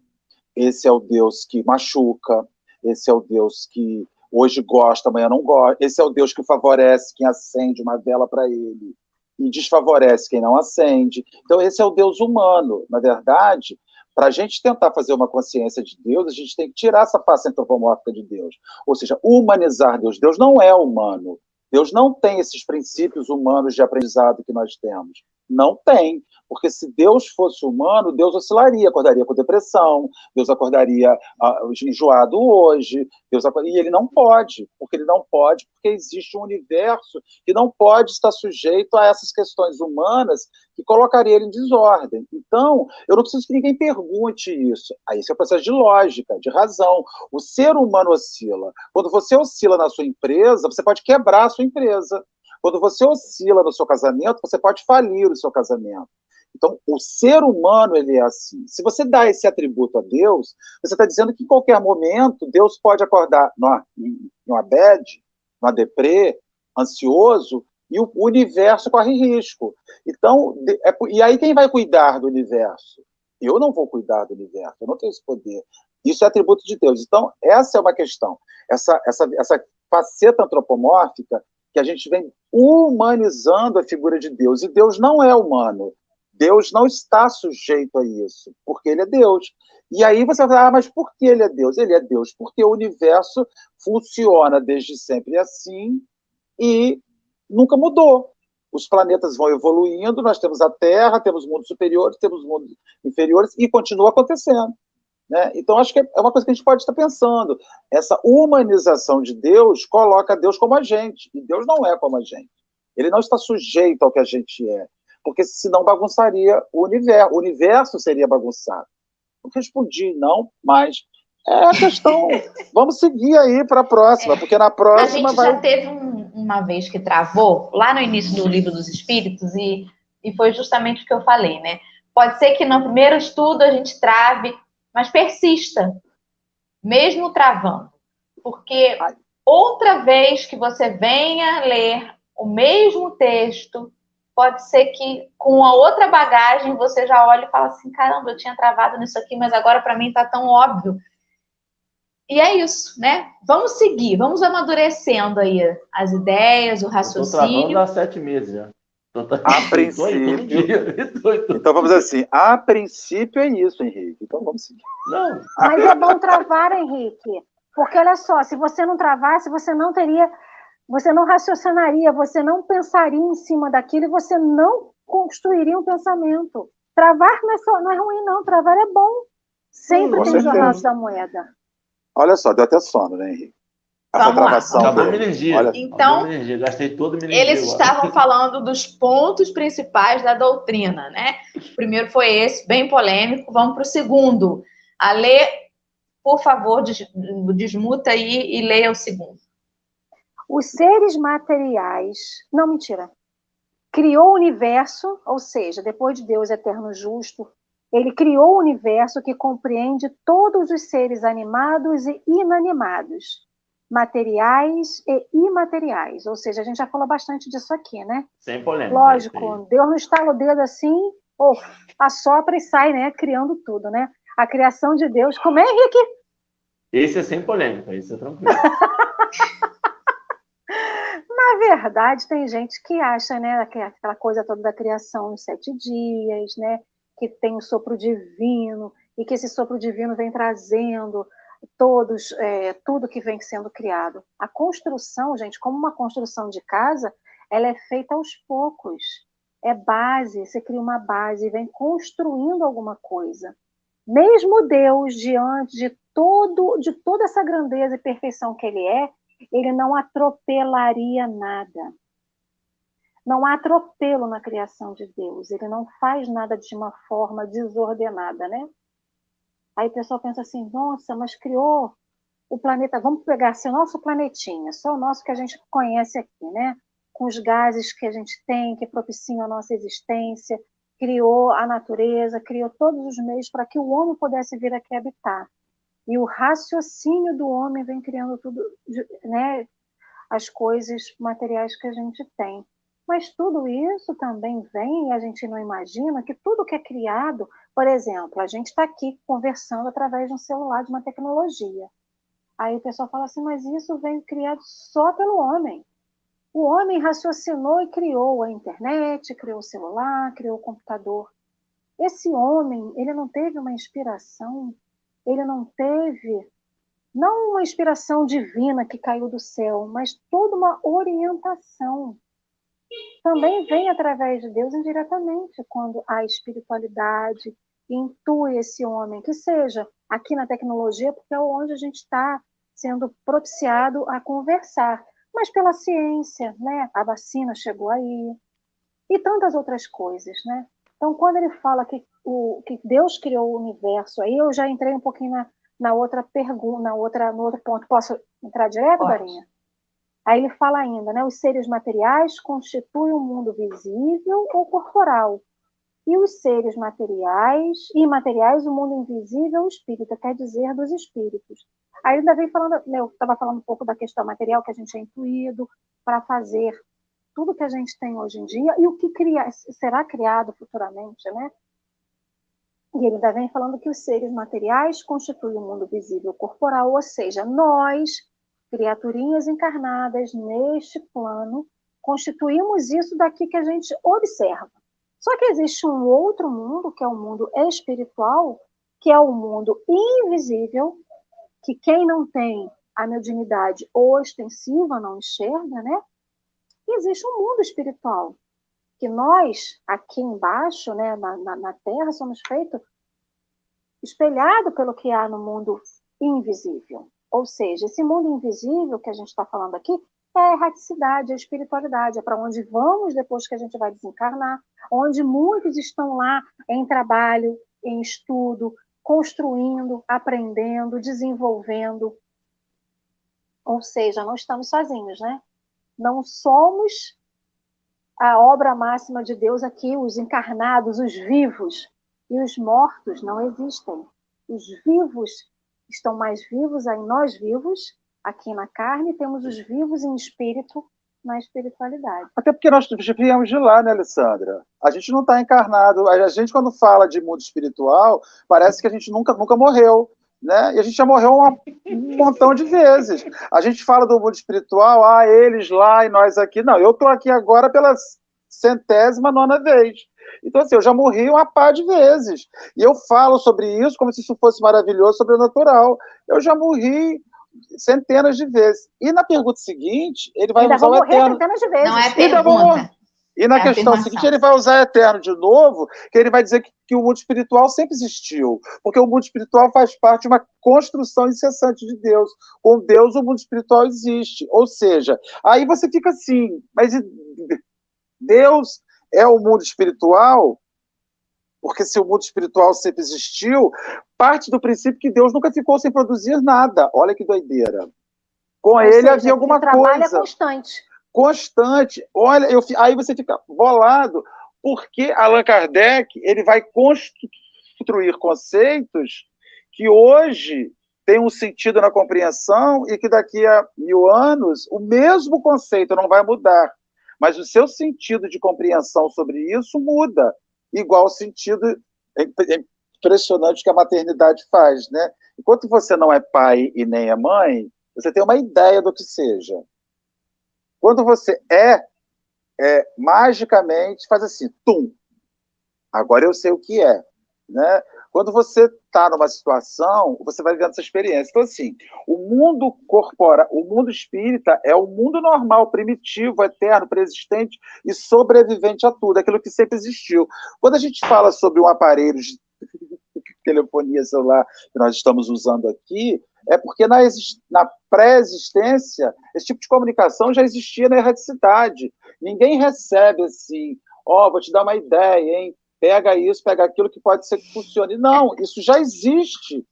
Esse é o Deus que machuca. Esse é o Deus que hoje gosta, amanhã não gosta. Esse é o Deus que favorece quem acende uma vela para ele e desfavorece quem não acende. Então, esse é o Deus humano. Na verdade, para a gente tentar fazer uma consciência de Deus, a gente tem que tirar essa face antropomórfica de Deus. Ou seja, humanizar Deus. Deus não é humano. Deus não tem esses princípios humanos de aprendizado que nós temos. Não tem. Porque se Deus fosse humano, Deus oscilaria, acordaria com depressão, Deus acordaria ah, enjoado hoje, Deus acor- e ele não pode, porque ele não pode, porque existe um universo que não pode estar sujeito a essas questões humanas que colocaria ele em desordem. Então, eu não preciso que ninguém pergunte isso. Aí isso é processo de lógica, de razão. O ser humano oscila. Quando você oscila na sua empresa, você pode quebrar a sua empresa. Quando você oscila no seu casamento, você pode falir o seu casamento. Então, o ser humano, ele é assim. Se você dá esse atributo a Deus, você está dizendo que em qualquer momento Deus pode acordar numa, em uma bad, numa deprê, ansioso, e o universo corre risco. Então, é e aí quem vai cuidar do universo? Eu não vou cuidar do universo, eu não tenho esse poder. Isso é atributo de Deus. Então, essa é uma questão. Essa, essa, essa faceta antropomórfica que a gente vem humanizando a figura de Deus. E Deus não é humano. Deus não está sujeito a isso, porque ele é Deus. E aí você vai falar, ah, mas por que ele é Deus? Ele é Deus porque o universo funciona desde sempre assim e nunca mudou. Os planetas vão evoluindo, nós temos a Terra, temos mundos superiores, temos mundos inferiores, e continua acontecendo. Né? Então, acho que é uma coisa que a gente pode estar pensando. Essa humanização de Deus coloca Deus como a gente, e Deus não é como a gente. Ele não está sujeito ao que a gente é, porque senão bagunçaria o universo. O universo seria bagunçado. Não respondi, não, mas é a questão. [LAUGHS] Vamos seguir aí para a próxima, porque na A próxima gente vai. já teve um- uma vez que travou, lá no início do livro dos Espíritos, e, e foi justamente o que eu falei, né? Pode ser que no primeiro estudo a gente trave, mas persista, mesmo travando. Porque outra vez que você venha ler o mesmo texto, pode ser que com a outra bagagem você já olhe e fala assim: caramba, eu tinha travado nisso aqui, mas agora para mim está tão óbvio. E é isso, né? Vamos seguir, vamos amadurecendo aí as ideias, o Eu tô travando raciocínio. há sete meses já. Tô tra- A [LAUGHS] princípio. Então vamos assim, a princípio é isso, Henrique. Então vamos seguir. Não, Mas é bom travar, Henrique. Porque olha só, se você não travasse, você não teria, você não raciocinaria, você não pensaria em cima daquilo e você não construiria um pensamento. Travar não é, só, não é ruim, não. Travar é bom. Sempre Com tem os da moeda. Olha só, deu até sono, né, Henrique? Vamos lá. acabou minha energia. Olha, Então, minha energia. Gastei toda a minha energia. Eles agora. estavam falando dos pontos principais da doutrina, né? O primeiro foi esse, bem polêmico. Vamos para o segundo. A Lê, por favor, des- desmuta aí e leia o segundo. Os seres materiais. Não, mentira. Criou o universo, ou seja, depois de Deus eterno justo, ele criou o universo que compreende todos os seres animados e inanimados. Materiais e imateriais. Ou seja, a gente já falou bastante disso aqui, né? Sem polêmica. Lógico, Deus não estala o dedo assim, ou assopra e sai, né? Criando tudo, né? A criação de Deus. Como é, Henrique? Esse é sem polêmica, esse é tranquilo. [LAUGHS] Na verdade, tem gente que acha, né, aquela coisa toda da criação em sete dias, né, que tem o sopro divino e que esse sopro divino vem trazendo todos, é, tudo que vem sendo criado. A construção, gente, como uma construção de casa, ela é feita aos poucos. É base, você cria uma base e vem construindo alguma coisa. Mesmo Deus, diante de todo, de toda essa grandeza e perfeição que ele é, ele não atropelaria nada. Não há atropelo na criação de Deus. Ele não faz nada de uma forma desordenada, né? Aí o pessoal pensa assim: nossa, mas criou o planeta. Vamos pegar assim, o nosso planetinha, só o nosso que a gente conhece aqui, né? Com os gases que a gente tem, que propiciam a nossa existência, criou a natureza, criou todos os meios para que o homem pudesse vir aqui habitar. E o raciocínio do homem vem criando tudo, né, as coisas materiais que a gente tem. Mas tudo isso também vem, e a gente não imagina que tudo que é criado, por exemplo, a gente está aqui conversando através de um celular, de uma tecnologia. Aí o pessoal fala assim, mas isso vem criado só pelo homem. O homem raciocinou e criou a internet, criou o celular, criou o computador. Esse homem, ele não teve uma inspiração ele não teve não uma inspiração divina que caiu do céu, mas toda uma orientação. Também vem através de Deus indiretamente, quando a espiritualidade intui esse homem, que seja aqui na tecnologia, porque é onde a gente está sendo propiciado a conversar, mas pela ciência, né? A vacina chegou aí e tantas outras coisas, né? Então, quando ele fala que, o, que Deus criou o universo, aí eu já entrei um pouquinho na, na outra pergunta, na outra, no outro ponto. Posso entrar direto, Pode. Darinha? Aí ele fala ainda, né? Os seres materiais constituem o um mundo visível ou corporal. E os seres materiais e imateriais, o mundo invisível, o espírito, quer dizer, dos espíritos. Aí ainda vem falando, eu estava falando um pouco da questão material que a gente é intuído para fazer tudo que a gente tem hoje em dia e o que cria, será criado futuramente, né? E ele ainda vem falando que os seres materiais constituem o mundo visível corporal, ou seja, nós, criaturinhas encarnadas neste plano, constituímos isso daqui que a gente observa. Só que existe um outro mundo, que é o mundo espiritual, que é o mundo invisível, que quem não tem a mediunidade ostensiva não enxerga, né? E existe um mundo espiritual, que nós, aqui embaixo, né, na, na, na Terra, somos feitos espelhado pelo que há no mundo invisível. Ou seja, esse mundo invisível que a gente está falando aqui é a erraticidade, a espiritualidade, é para onde vamos depois que a gente vai desencarnar, onde muitos estão lá em trabalho, em estudo, construindo, aprendendo, desenvolvendo. Ou seja, não estamos sozinhos, né? Não somos a obra máxima de Deus aqui, os encarnados, os vivos. E os mortos não existem. Os vivos estão mais vivos aí, nós vivos, aqui na carne, temos os vivos em espírito na espiritualidade. Até porque nós viemos de lá, né, Alessandra? A gente não está encarnado. A gente, quando fala de mundo espiritual, parece que a gente nunca, nunca morreu né? E a gente já morreu um montão de vezes. A gente fala do mundo espiritual, ah, eles lá e nós aqui. Não, eu estou aqui agora pela centésima nona vez. Então, assim, eu já morri uma par de vezes. E eu falo sobre isso como se isso fosse maravilhoso, sobrenatural. Eu já morri centenas de vezes. E na pergunta seguinte, ele vai Ainda usar o eterno. Centenas de vezes. Não é pergunta. E na É questão afirmação. seguinte, ele vai usar eterno de novo, que ele vai dizer que, que o mundo espiritual sempre existiu. Porque o mundo espiritual faz parte de uma construção incessante de Deus. Com Deus, o mundo espiritual existe. Ou seja, aí você fica assim, mas e- Deus é o mundo espiritual? Porque se o mundo espiritual sempre existiu, parte do princípio que Deus nunca ficou sem produzir nada. Olha que doideira. Com Ou ele seja, havia alguma o trabalho coisa constante. constante. Olha, eu, aí você fica bolado, porque Allan Kardec ele vai construir conceitos que hoje tem um sentido na compreensão e que daqui a mil anos o mesmo conceito não vai mudar, mas o seu sentido de compreensão sobre isso muda, igual o sentido é, é impressionante que a maternidade faz, né? Enquanto você não é pai e nem é mãe, você tem uma ideia do que seja. Quando você é, é magicamente faz assim, tum. Agora eu sei o que é, né? Quando você está numa situação, você vai vivendo essa experiência. Então, assim, o mundo corpora, o mundo espírita é o mundo normal, primitivo, eterno, preexistente e sobrevivente a tudo, aquilo que sempre existiu. Quando a gente fala sobre um aparelho de [LAUGHS] telefonia celular que nós estamos usando aqui, é porque na, na pré-existência, esse tipo de comunicação já existia na erradicidade. Ninguém recebe assim, ó, oh, vou te dar uma ideia, hein? Pega isso, pega aquilo que pode ser que funcione. Não, isso já existe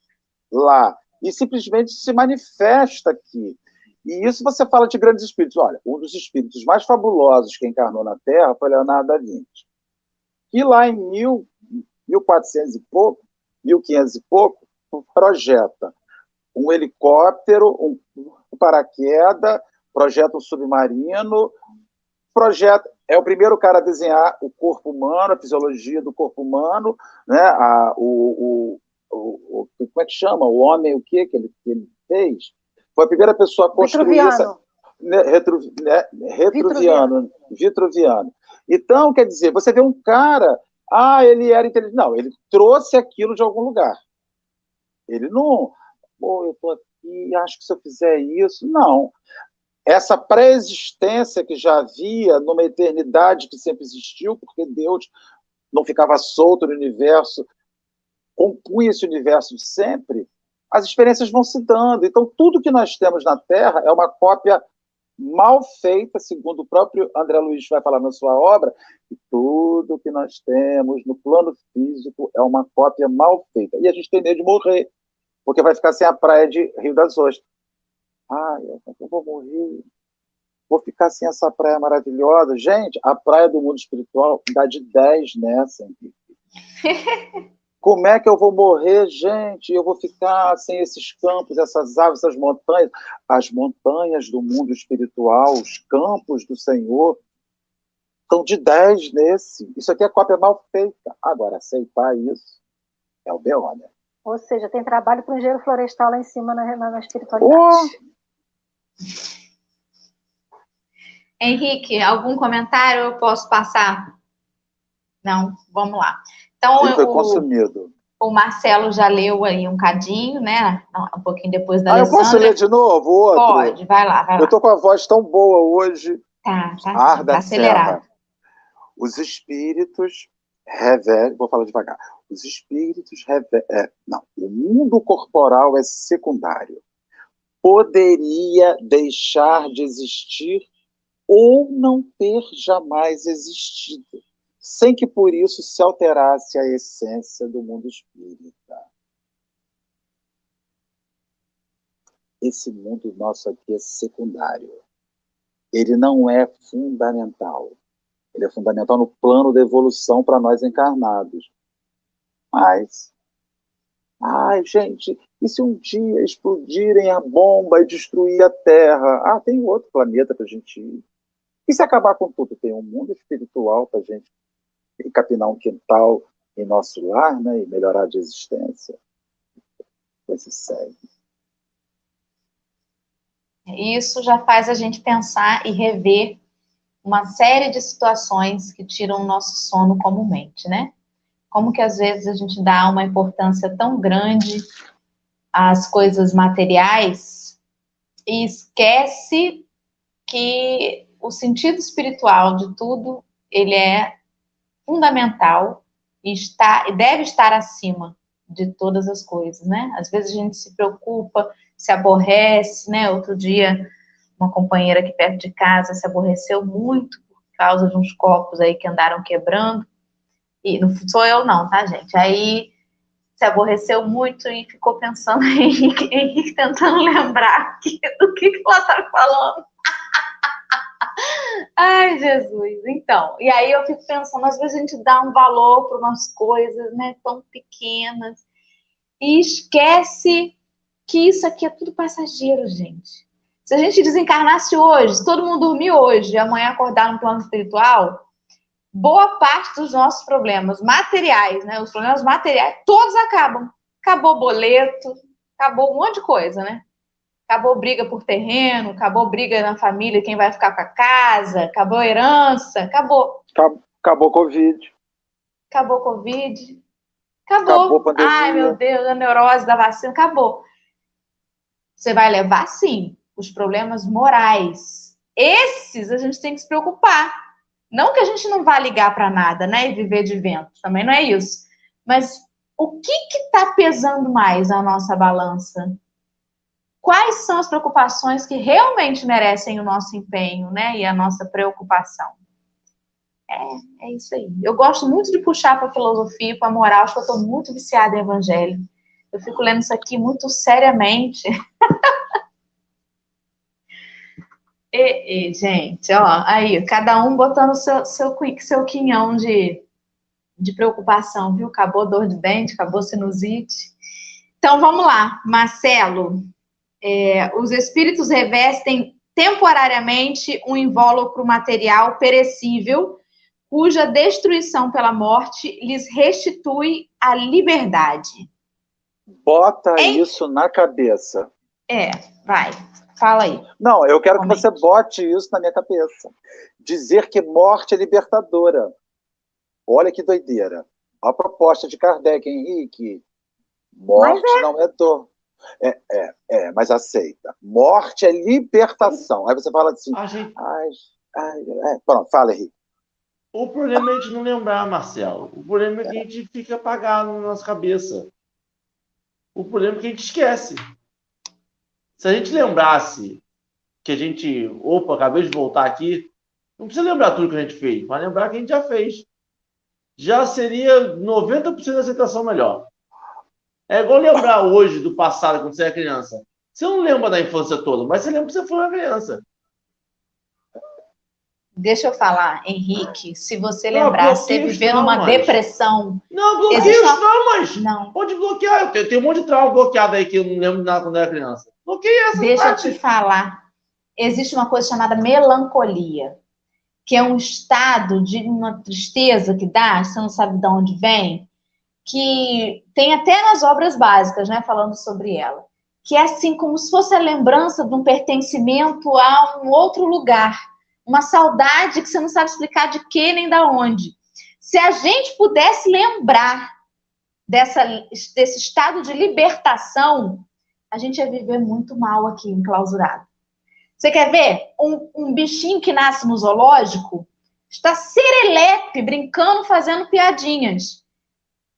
lá e simplesmente se manifesta aqui. E isso você fala de grandes espíritos. Olha, um dos espíritos mais fabulosos que encarnou na Terra foi Leonardo da Vinci. E lá em mil, 1400 e pouco, 1500 e pouco, projeta um helicóptero, um paraquedas, projeta um submarino, projeta é o primeiro cara a desenhar o corpo humano, a fisiologia do corpo humano, né? A, o, o, o, como é que chama? O homem, o que que ele, que ele fez? Foi a primeira pessoa a construir essa. Né, retro, né, retruviano, vitruviano. Então, quer dizer, você vê um cara, ah, ele era inteligente. Não, ele trouxe aquilo de algum lugar. Ele não, pô, eu estou aqui, acho que se eu fizer isso. Não essa pré-existência que já havia numa eternidade que sempre existiu, porque Deus não ficava solto no universo, compunha esse universo sempre, as experiências vão se dando. Então, tudo que nós temos na Terra é uma cópia mal feita, segundo o próprio André Luiz vai falar na sua obra, que tudo que nós temos no plano físico é uma cópia mal feita. E a gente tem medo de morrer, porque vai ficar sem a praia de Rio das Ostras. Ai, eu vou morrer. Vou ficar sem essa praia maravilhosa. Gente, a praia do mundo espiritual dá de 10 nessa, Henrique. Como é que eu vou morrer, gente? Eu vou ficar sem esses campos, essas aves, essas montanhas. As montanhas do mundo espiritual, os campos do Senhor, estão de 10 nesse. Isso aqui é cópia mal feita. Agora, aceitar isso é o B.O., né? Ou seja, tem trabalho para o engenheiro florestal lá em cima na, na, na espiritualidade. Oh! Henrique, algum comentário eu posso passar? Não, vamos lá. Então, o. O Marcelo já leu aí um cadinho, né? Um pouquinho depois da ah, eu posso ler de novo? Outro? Pode, vai lá, vai lá. Eu tô com a voz tão boa hoje. Tá, tá, Ar tá acelerado. Os espíritos revelam, vou falar devagar. Os espíritos revelam, é, não, o mundo corporal é secundário poderia deixar de existir ou não ter jamais existido, sem que por isso se alterasse a essência do mundo espírita. Esse mundo nosso aqui é secundário. Ele não é fundamental. Ele é fundamental no plano da evolução para nós encarnados. Mas Ai, gente, e se um dia explodirem a bomba e destruir a Terra? Ah, tem outro planeta para a gente ir. E se acabar com tudo? Tem um mundo espiritual para a gente capinar um quintal em nosso lar, né? E melhorar de existência. Coisa segue. Isso já faz a gente pensar e rever uma série de situações que tiram o nosso sono comumente, né? como que às vezes a gente dá uma importância tão grande às coisas materiais e esquece que o sentido espiritual de tudo ele é fundamental e está deve estar acima de todas as coisas, né? Às vezes a gente se preocupa, se aborrece, né? Outro dia uma companheira aqui perto de casa se aborreceu muito por causa de uns copos aí que andaram quebrando. E não sou eu, não, tá, gente? Aí se aborreceu muito e ficou pensando em Henrique tentando lembrar que, do que, que ela tá falando. [LAUGHS] Ai, Jesus. Então, e aí eu fico pensando, às vezes a gente dá um valor para umas coisas, né, tão pequenas e esquece que isso aqui é tudo passageiro, gente. Se a gente desencarnasse hoje, todo mundo dormir hoje e amanhã acordar no plano espiritual, boa parte dos nossos problemas materiais, né? Os problemas materiais, todos acabam. Acabou boleto, acabou um monte de coisa, né? Acabou briga por terreno, acabou briga na família, quem vai ficar com a casa, acabou herança, acabou. Acabou Covid. Acabou Covid. Acabou. acabou Ai, meu Deus, a neurose da vacina, acabou. Você vai levar, sim, os problemas morais. Esses a gente tem que se preocupar. Não que a gente não vá ligar para nada, né? E viver de vento, também não é isso. Mas o que está pesando mais na nossa balança? Quais são as preocupações que realmente merecem o nosso empenho, né? E a nossa preocupação? É, é isso aí. Eu gosto muito de puxar para a filosofia, para a moral, acho que eu estou muito viciada em evangelho. Eu fico lendo isso aqui muito seriamente. [LAUGHS] E, e, gente, ó, aí, cada um botando seu, seu, seu quinhão de, de preocupação, viu? Acabou dor de dente, acabou sinusite. Então, vamos lá, Marcelo. É, os espíritos revestem temporariamente um invólucro material perecível, cuja destruição pela morte lhes restitui a liberdade. Bota isso na cabeça. É, vai. Fala aí. Não, eu quero Comente. que você bote isso na minha cabeça. Dizer que morte é libertadora. Olha que doideira. A proposta de Kardec, Henrique. Morte é. não é dor. É, é, é, mas aceita. Morte é libertação. Aí você fala assim. Gente... Ai, ai, é. Pronto, fala, Henrique. O problema é a gente não lembrar, Marcelo. O problema é que a gente fica apagado na nossa cabeça. O problema é que a gente esquece. Se a gente lembrasse que a gente, opa, acabei de voltar aqui, não precisa lembrar tudo que a gente fez, mas lembrar que a gente já fez. Já seria 90% da aceitação melhor. É igual lembrar hoje do passado, quando você era criança. Você não lembra da infância toda, mas você lembra que você foi uma criança. Deixa eu falar, Henrique, se você lembrar, você viveu numa depressão. Não, bloqueia os traumas. Não. Pode bloquear. Eu tenho um monte de trauma bloqueado aí que eu não lembro de nada quando era criança. Bloqueia essa Deixa eu te falar. Existe uma coisa chamada melancolia, que é um estado de uma tristeza que dá, você não sabe de onde vem, que tem até nas obras básicas, né, falando sobre ela. Que é assim como se fosse a lembrança de um pertencimento a um outro lugar uma saudade que você não sabe explicar de que nem da onde. Se a gente pudesse lembrar dessa, desse estado de libertação, a gente ia viver muito mal aqui, enclausurado. Você quer ver? Um, um bichinho que nasce no zoológico está serelepe, brincando, fazendo piadinhas.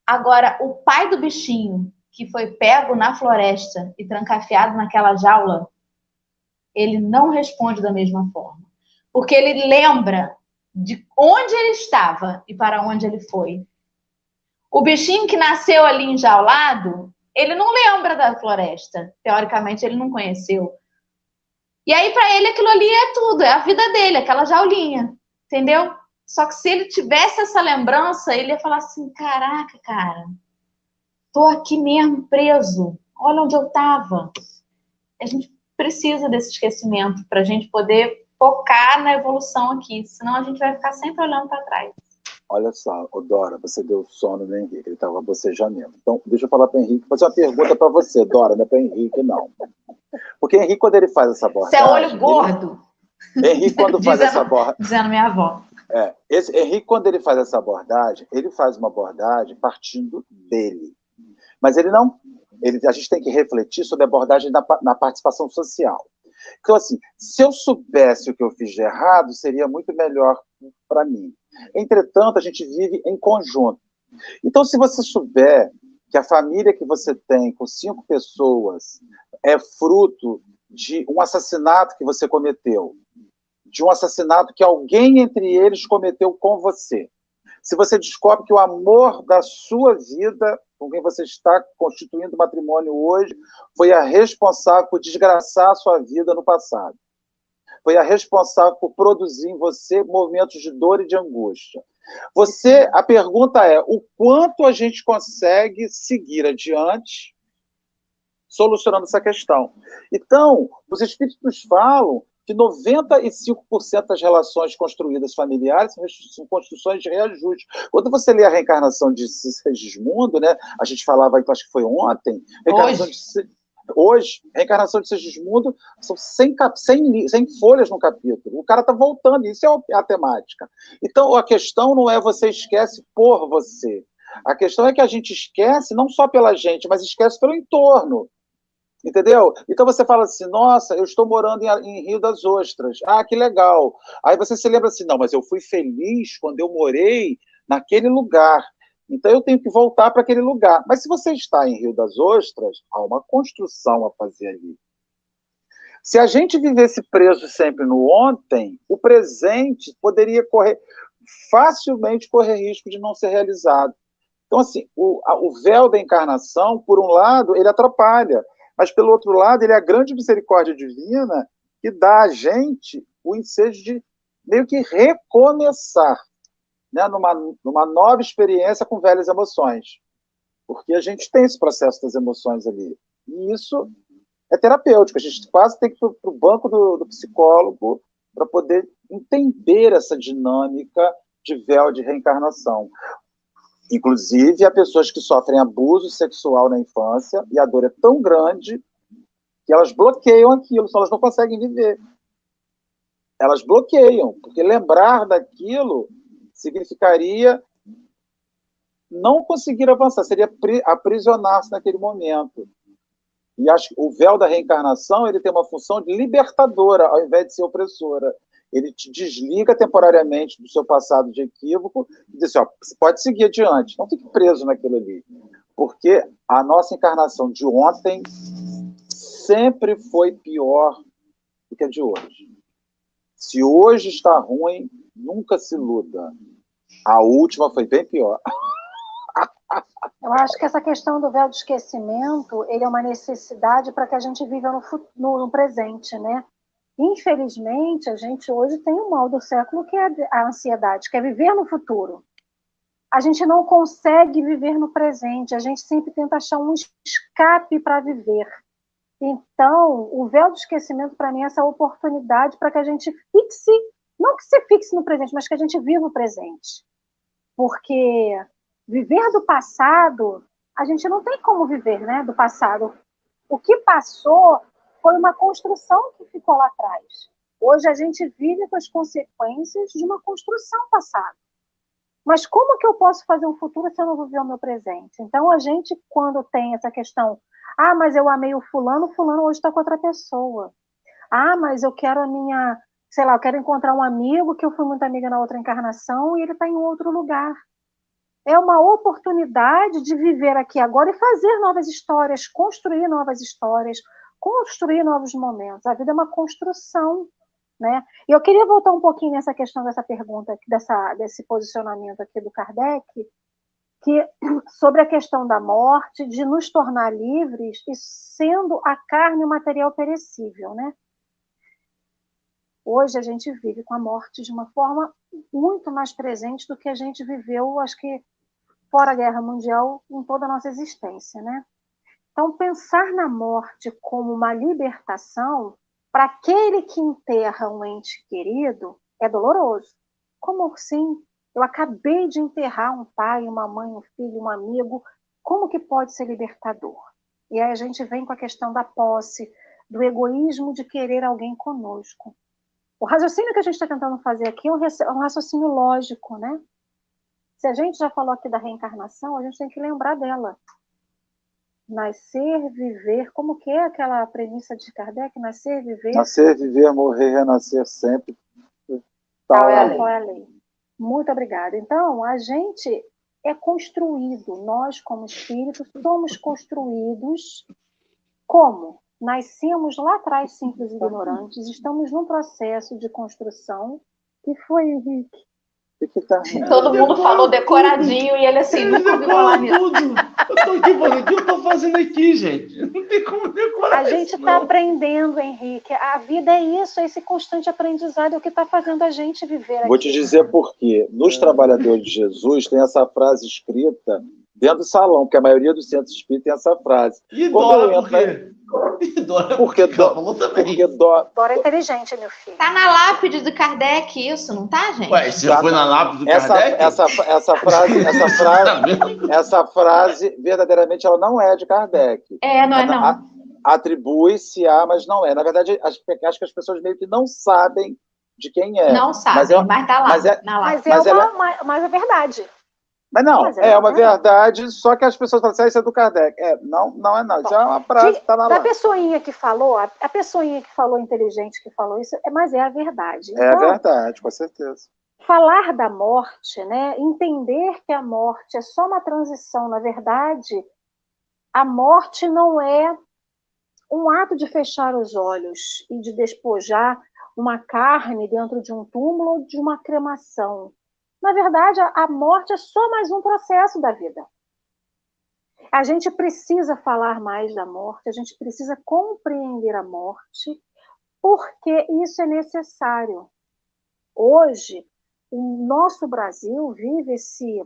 Agora, o pai do bichinho, que foi pego na floresta e trancafiado naquela jaula, ele não responde da mesma forma porque ele lembra de onde ele estava e para onde ele foi. O bichinho que nasceu ali enjaulado, ele não lembra da floresta. Teoricamente, ele não conheceu. E aí, para ele, aquilo ali é tudo, é a vida dele, aquela jaulinha. Entendeu? Só que se ele tivesse essa lembrança, ele ia falar assim: caraca, cara, tô aqui mesmo preso. Olha onde eu estava. A gente precisa desse esquecimento para a gente poder focar na evolução aqui, senão a gente vai ficar sempre olhando para trás. Olha só, Dora, você deu sono no Henrique, ele estava bocejando. Então, deixa eu falar para o Henrique, fazer uma pergunta para você, Dora, não é para Henrique, não. Porque Henrique, quando ele faz essa abordagem... Você é olho gordo. Ele... Henrique, quando faz essa abordagem... Dizendo minha avó. É, esse, Henrique, quando ele faz essa abordagem, ele faz uma abordagem partindo dele. Mas ele não... Ele, a gente tem que refletir sobre a abordagem na, na participação social. Então, assim, se eu soubesse o que eu fiz de errado, seria muito melhor para mim. Entretanto, a gente vive em conjunto. Então, se você souber que a família que você tem com cinco pessoas é fruto de um assassinato que você cometeu, de um assassinato que alguém entre eles cometeu com você, se você descobre que o amor da sua vida, com quem você está constituindo matrimônio hoje, foi a responsável por desgraçar a sua vida no passado. Foi a responsável por produzir em você momentos de dor e de angústia. Você, a pergunta é: o quanto a gente consegue seguir adiante solucionando essa questão. Então, os espíritos falam que 95% das relações construídas familiares são construções de reajuste. Quando você lê a reencarnação de Sigismundo, né, a gente falava, acho que foi ontem, reencarnação hoje. de Hoje, reencarnação de Sigismundo são 100, 100, 100 folhas no capítulo. O cara está voltando, isso é a temática. Então, a questão não é você esquece por você. A questão é que a gente esquece não só pela gente, mas esquece pelo entorno. Entendeu? Então você fala assim, nossa, eu estou morando em, em, Rio das Ostras. Ah, que legal. Aí você se lembra assim, não, mas eu fui feliz quando eu morei naquele lugar. Então eu tenho que voltar para aquele lugar. Mas se você está em Rio das Ostras, há uma construção a fazer ali. Se a gente vivesse preso sempre no ontem, o presente poderia correr facilmente correr risco de não ser realizado. Então, assim, o, a, o véu da encarnação, por um lado, ele atrapalha, mas pelo outro lado, ele é a grande misericórdia divina que dá a gente o ensejo de meio que recomeçar, né, numa, numa nova experiência com velhas emoções. Porque a gente tem esse processo das emoções ali. E isso é terapêutico. A gente quase tem que ir para o banco do, do psicólogo para poder entender essa dinâmica de véu de reencarnação. Inclusive, há pessoas que sofrem abuso sexual na infância e a dor é tão grande que elas bloqueiam aquilo, elas não conseguem viver. Elas bloqueiam, porque lembrar daquilo significaria não conseguir avançar, seria aprisionar-se naquele momento. E acho que o véu da reencarnação ele tem uma função de libertadora, ao invés de ser opressora ele te desliga temporariamente do seu passado de equívoco e diz assim, ó, você pode seguir adiante, não fique preso naquilo ali. Porque a nossa encarnação de ontem sempre foi pior do que a de hoje. Se hoje está ruim, nunca se iluda. A última foi bem pior. [LAUGHS] Eu acho que essa questão do véu de esquecimento, ele é uma necessidade para que a gente viva no, no, no presente, né? Infelizmente, a gente hoje tem o mal do século que é a ansiedade, que é viver no futuro. A gente não consegue viver no presente, a gente sempre tenta achar um escape para viver. Então, o véu do esquecimento, para mim, é essa oportunidade para que a gente fixe, não que se fixe no presente, mas que a gente viva o presente. Porque viver do passado, a gente não tem como viver né, do passado. O que passou foi uma construção que ficou lá atrás. Hoje a gente vive com as consequências de uma construção passada. Mas como que eu posso fazer um futuro se eu não viver o meu presente? Então a gente, quando tem essa questão, ah, mas eu amei o fulano, fulano hoje está com outra pessoa. Ah, mas eu quero a minha, sei lá, eu quero encontrar um amigo que eu fui muito amiga na outra encarnação e ele está em outro lugar. É uma oportunidade de viver aqui agora e fazer novas histórias, construir novas histórias, construir novos momentos. A vida é uma construção, né? E eu queria voltar um pouquinho nessa questão dessa pergunta, dessa, desse posicionamento aqui do Kardec, que [CLEARS THROAT] sobre a questão da morte, de nos tornar livres e sendo a carne o material perecível, né? Hoje a gente vive com a morte de uma forma muito mais presente do que a gente viveu, acho que fora a Guerra Mundial, em toda a nossa existência, né? Então, pensar na morte como uma libertação, para aquele que enterra um ente querido, é doloroso. Como assim? Eu acabei de enterrar um pai, uma mãe, um filho, um amigo. Como que pode ser libertador? E aí a gente vem com a questão da posse, do egoísmo de querer alguém conosco. O raciocínio que a gente está tentando fazer aqui é um é raciocínio lógico, né? Se a gente já falou aqui da reencarnação, a gente tem que lembrar dela nascer, viver, como que é aquela premissa de Kardec? Nascer, viver. Nascer, viver, morrer, renascer sempre. Tal é a lei. Qual é a lei? Muito obrigada. Então, a gente é construído, nós como espíritos somos construídos como? Nascemos lá atrás simples e ignorantes, estamos num processo de construção que foi, Henrique, Tá... Todo mundo falou decoradinho e ele assim, ouviu falar nisso. Eu tô aqui fazendo o que eu tô fazendo aqui, gente? Não tem como decorar A gente está aprendendo, Henrique. A vida é isso, esse constante aprendizado é o que está fazendo a gente viver aqui. Vou te dizer por quê. Nos é. Trabalhadores de Jesus tem essa frase escrita dentro do salão, porque a maioria dos centros espíritas tem essa frase. E Quando Dora eu por quê? E Dora Porque, porque também. porque do, Dora é inteligente, meu filho. Tá na lápide do Kardec isso, não tá, gente? Ué, você foi na lápide do essa, Kardec? essa, essa frase, [LAUGHS] essa frase, Tá vendo? essa frase, verdadeiramente, ela não é de Kardec. É, não é não. A- Atribui-se a, mas não é. Na verdade, as- acho que as pessoas meio que não sabem de quem é. Não sabe, mas mas, é- tá lá, mas é- na Mas lápide. é, Mas uma, uma- mas é verdade. Mas não, Mas é é uma verdade. verdade, só que as pessoas falam assim, ah, isso é do Kardec. É, não, não é não. Isso é uma frase que tá na Da lá. pessoinha que falou, a, a pessoinha que falou inteligente que falou isso, é- mas é a verdade. É Então, verdade, com certeza. falar da morte, né, entender que a morte é só uma transição, na verdade, a morte não é um ato de fechar os olhos e de despojar uma carne dentro de um túmulo ou de uma cremação. Na verdade, a- morte é só mais um processo da vida. A gente precisa falar mais da morte, a gente precisa compreender a morte, porque isso é necessário. Hoje, o nosso Brasil vive esse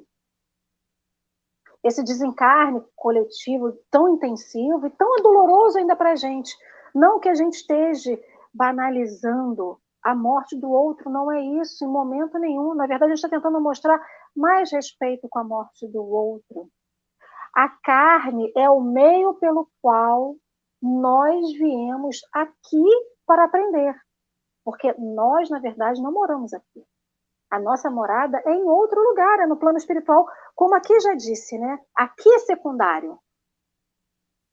esse desencarne coletivo tão intensivo e tão doloroso ainda para a gente. Não que a gente esteja banalizando a morte do outro, não é isso, em momento nenhum. Na verdade, a gente está tentando mostrar mais respeito com a morte do outro. A carne é o meio pelo qual nós viemos aqui para aprender. Porque nós, na verdade, não moramos aqui. A nossa morada é em outro lugar, é no plano espiritual, como aqui já disse, né? Aqui é secundário.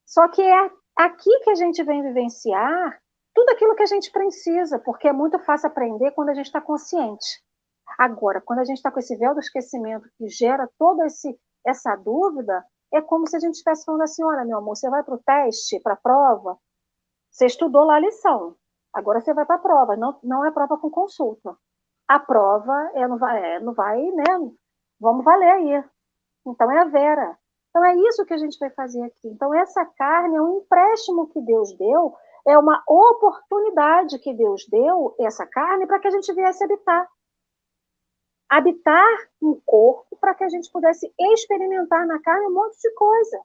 Só que é aqui que a gente vem vivenciar tudo aquilo que a gente precisa, porque é muito fácil aprender quando a gente está consciente. Agora, quando a gente está com esse véu do esquecimento que gera toda esse, essa dúvida, é como se a gente estivesse falando assim: olha, meu amor, você vai para o teste, para a prova, você estudou lá a lição, agora você vai para a prova, não, não é prova com consulta. A prova é, não, vai, é, não vai, né? Vamos valer aí. Então é a Vera. Então é isso que a gente vai fazer aqui. Então essa carne é um empréstimo que Deus deu, é uma oportunidade que Deus deu, essa carne, para que a gente viesse habitar. Habitar um corpo para que a gente pudesse experimentar na carne um monte de coisa.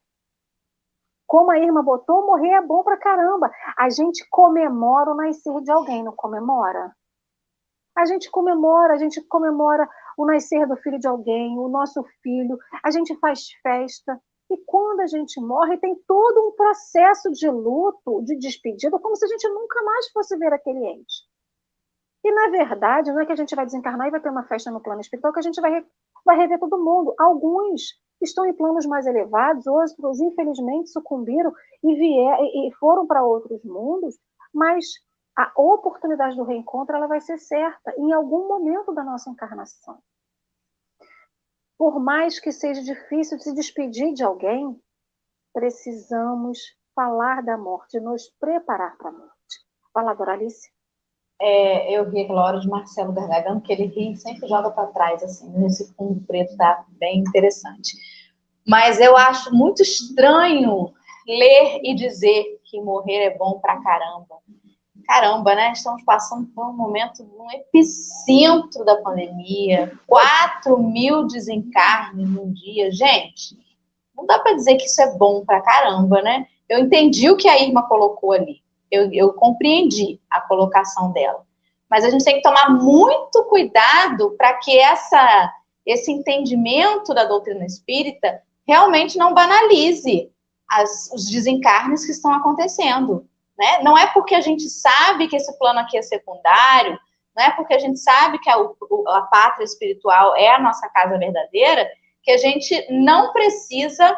Como a irmã botou, morrer é bom pra caramba. A gente comemora o nascer de alguém, não comemora? A gente comemora, a gente comemora o nascer do filho de alguém, o nosso filho, a gente faz festa. E quando a gente morre, tem todo um processo de luto, de despedida, como se a gente nunca mais fosse ver aquele ente. E, na verdade, não é que a gente vai desencarnar e vai ter uma festa no plano espiritual, que a gente vai, vai rever todo mundo. Alguns estão em planos mais elevados, outros, infelizmente, sucumbiram e, vier, e foram para outros mundos, mas a oportunidade do reencontro ela vai ser certa em algum momento da nossa encarnação. Por mais que seja difícil se despedir de alguém, precisamos falar da morte, nos preparar para a morte. Fala, Doralice. É, eu vi aquela hora de Marcelo Gargagano, que ele ri sempre joga para trás, assim, nesse fundo preto tá bem interessante. Mas eu acho muito estranho ler e dizer que morrer é bom pra caramba. Caramba, né? Estamos passando por um momento, um epicentro da pandemia, 4 mil desencarnes num dia. Gente, não dá para dizer que isso é bom pra caramba, né? Eu entendi o que a Irma colocou ali. Eu, eu compreendi a colocação dela. Mas a gente tem que tomar muito cuidado para que essa, esse entendimento da doutrina espírita realmente não banalize as, os desencarnes que estão acontecendo. Né? Não é porque a gente sabe que esse plano aqui é secundário, não é porque a gente sabe que a, a pátria espiritual é a nossa casa verdadeira, que a gente não precisa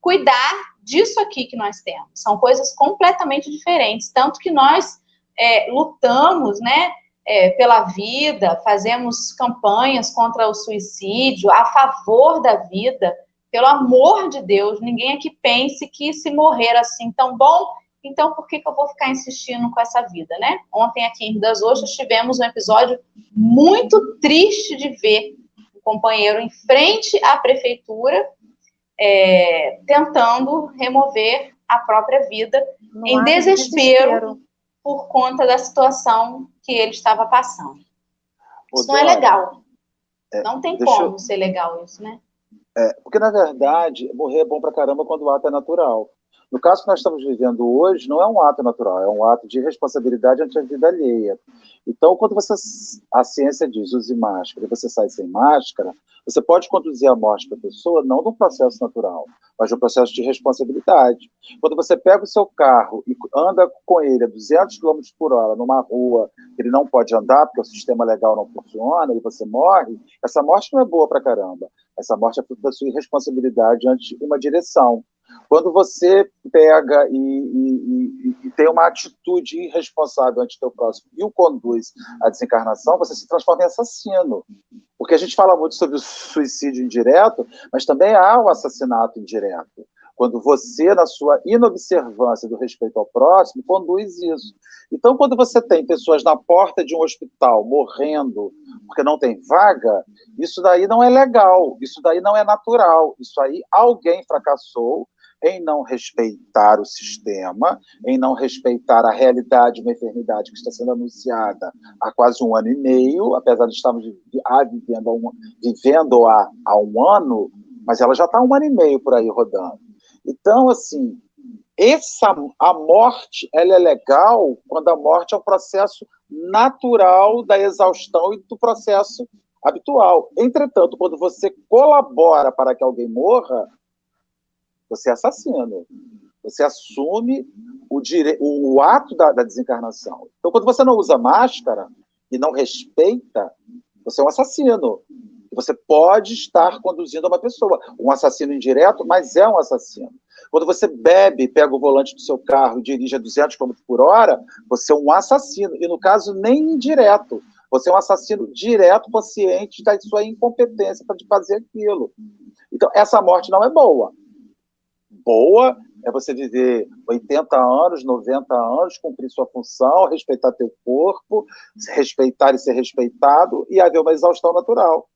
cuidar disso aqui que nós temos. São coisas completamente diferentes. Tanto que nós é, lutamos, né? É, pela vida, fazemos campanhas contra o suicídio, a favor da vida, pelo amor de Deus, ninguém aqui pense que se morrer assim tão bom, então por que, que eu vou ficar insistindo com essa vida, né? Ontem aqui em Rio das Ostras tivemos um episódio muito triste de ver o companheiro em frente à prefeitura é, tentando remover a própria vida No em desespero, desespero. por conta da situação que ele estava passando. Ô, Isso não é legal. é, Não tem como eu- ser legal isso, né? É, porque, na verdade, morrer é bom pra caramba quando o ato é natural. No caso que nós estamos vivendo hoje, não é um ato natural, é um ato de responsabilidade ante a vida alheia. Então, quando você, a ciência diz use máscara e você sai sem máscara, você pode conduzir a morte da pessoa não num processo natural, mas num processo de responsabilidade. Quando você pega o seu carro e anda com ele a 200 km por hora numa rua que ele não pode andar porque o sistema legal não funciona e você morre, essa morte não é boa pra caramba. Essa morte é fruto da sua irresponsabilidade ante uma direção. Quando você pega e, e, e, e, tem uma atitude irresponsável ante o teu próximo e o conduz à desencarnação, você se transforma em assassino. Porque a gente fala muito sobre o suicídio indireto, mas também há o assassinato indireto. Quando você, na sua inobservância do respeito ao próximo, conduz isso. Então, quando você tem pessoas na porta de um hospital morrendo porque não tem vaga, isso daí não é legal, isso daí não é natural, isso aí alguém fracassou em não respeitar o sistema, em não respeitar a realidade de uma enfermidade que está sendo anunciada há quase um ano e meio, apesar de estarmos vivendo, um, vivendo há, há um ano, mas ela já está um ano e meio por aí rodando. Então, assim, essa, a morte ela é legal quando a morte é um processo natural da exaustão e do processo habitual. Entretanto, quando você colabora para que alguém morra, você é assassino. Você assume o, dire... o ato da, da desencarnação. Então, quando você não usa máscara e não respeita, você é um assassino. Você pode estar conduzindo uma pessoa. Um assassino indireto, mas é um assassino. Quando você bebe, pega o volante do seu carro e dirige a 200 km por hora, você é um assassino. E no caso, nem indireto. Você é um assassino direto, consciente da sua incompetência para fazer aquilo. Então, essa morte não é boa boa é você viver 80 anos, 90 anos, cumprir sua função, respeitar teu corpo, respeitar e ser respeitado e haver uma exaustão natural.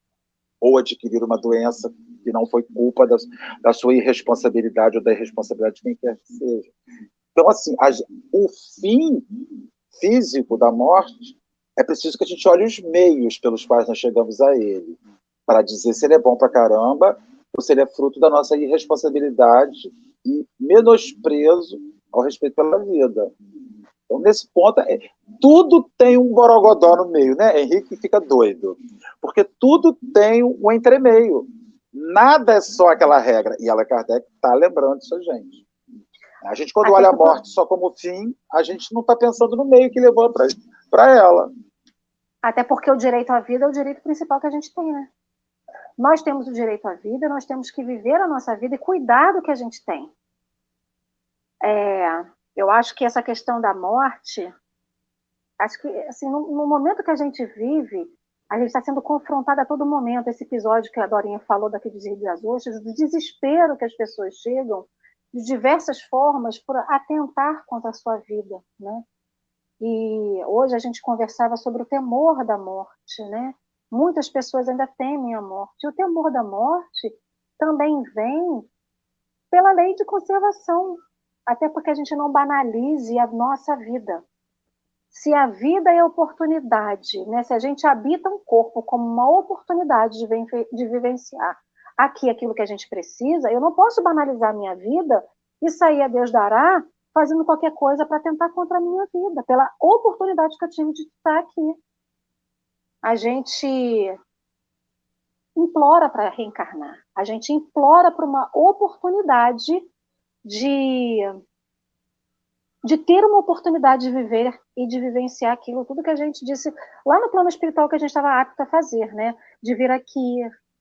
Ou adquirir uma doença que não foi culpa da, da sua irresponsabilidade ou da irresponsabilidade de quem quer que seja. Então, assim, a, o fim físico da morte é preciso que a gente olhe os meios pelos quais nós chegamos a ele, para dizer se ele é bom para caramba ou se ele é fruto da nossa irresponsabilidade e menosprezo ao respeito pela vida. Então, nesse ponto, é, tudo tem um borogodó no meio, né? Henrique fica doido. Porque tudo tem um entremeio. Nada é só aquela regra. E Allan Kardec está lembrando isso a gente. A gente, quando Até olha a morte só como fim, a gente não está pensando no meio que levou para ela. Até porque o direito à vida é o direito principal que a gente tem, né? Nós temos o direito à vida, nós temos que viver a nossa vida e cuidar do que a gente tem. É, eu acho que essa questão da morte, acho que assim, no, no momento que a gente vive, a gente está sendo confrontada a todo momento. Esse episódio que a Dorinha falou daqui de Rio Ostras, do desespero que as pessoas chegam de diversas formas por atentar contra a sua vida, né? E hoje a gente conversava sobre o temor da morte, né? Muitas pessoas ainda temem a morte. O temor da morte também vem pela lei de conservação, até porque a gente não banalize a nossa vida. Se a vida é oportunidade, né? se a gente habita um corpo como uma oportunidade de, de vivenciar aqui aquilo que a gente precisa, eu não posso banalizar a minha vida e sair a Deus dará fazendo qualquer coisa para tentar contra a minha vida, pela oportunidade que eu tive de estar aqui a gente implora para reencarnar, a gente implora para uma oportunidade de, de ter uma oportunidade de viver e de vivenciar aquilo, tudo que a gente disse lá no plano espiritual que a gente estava apto a fazer, né? De vir aqui,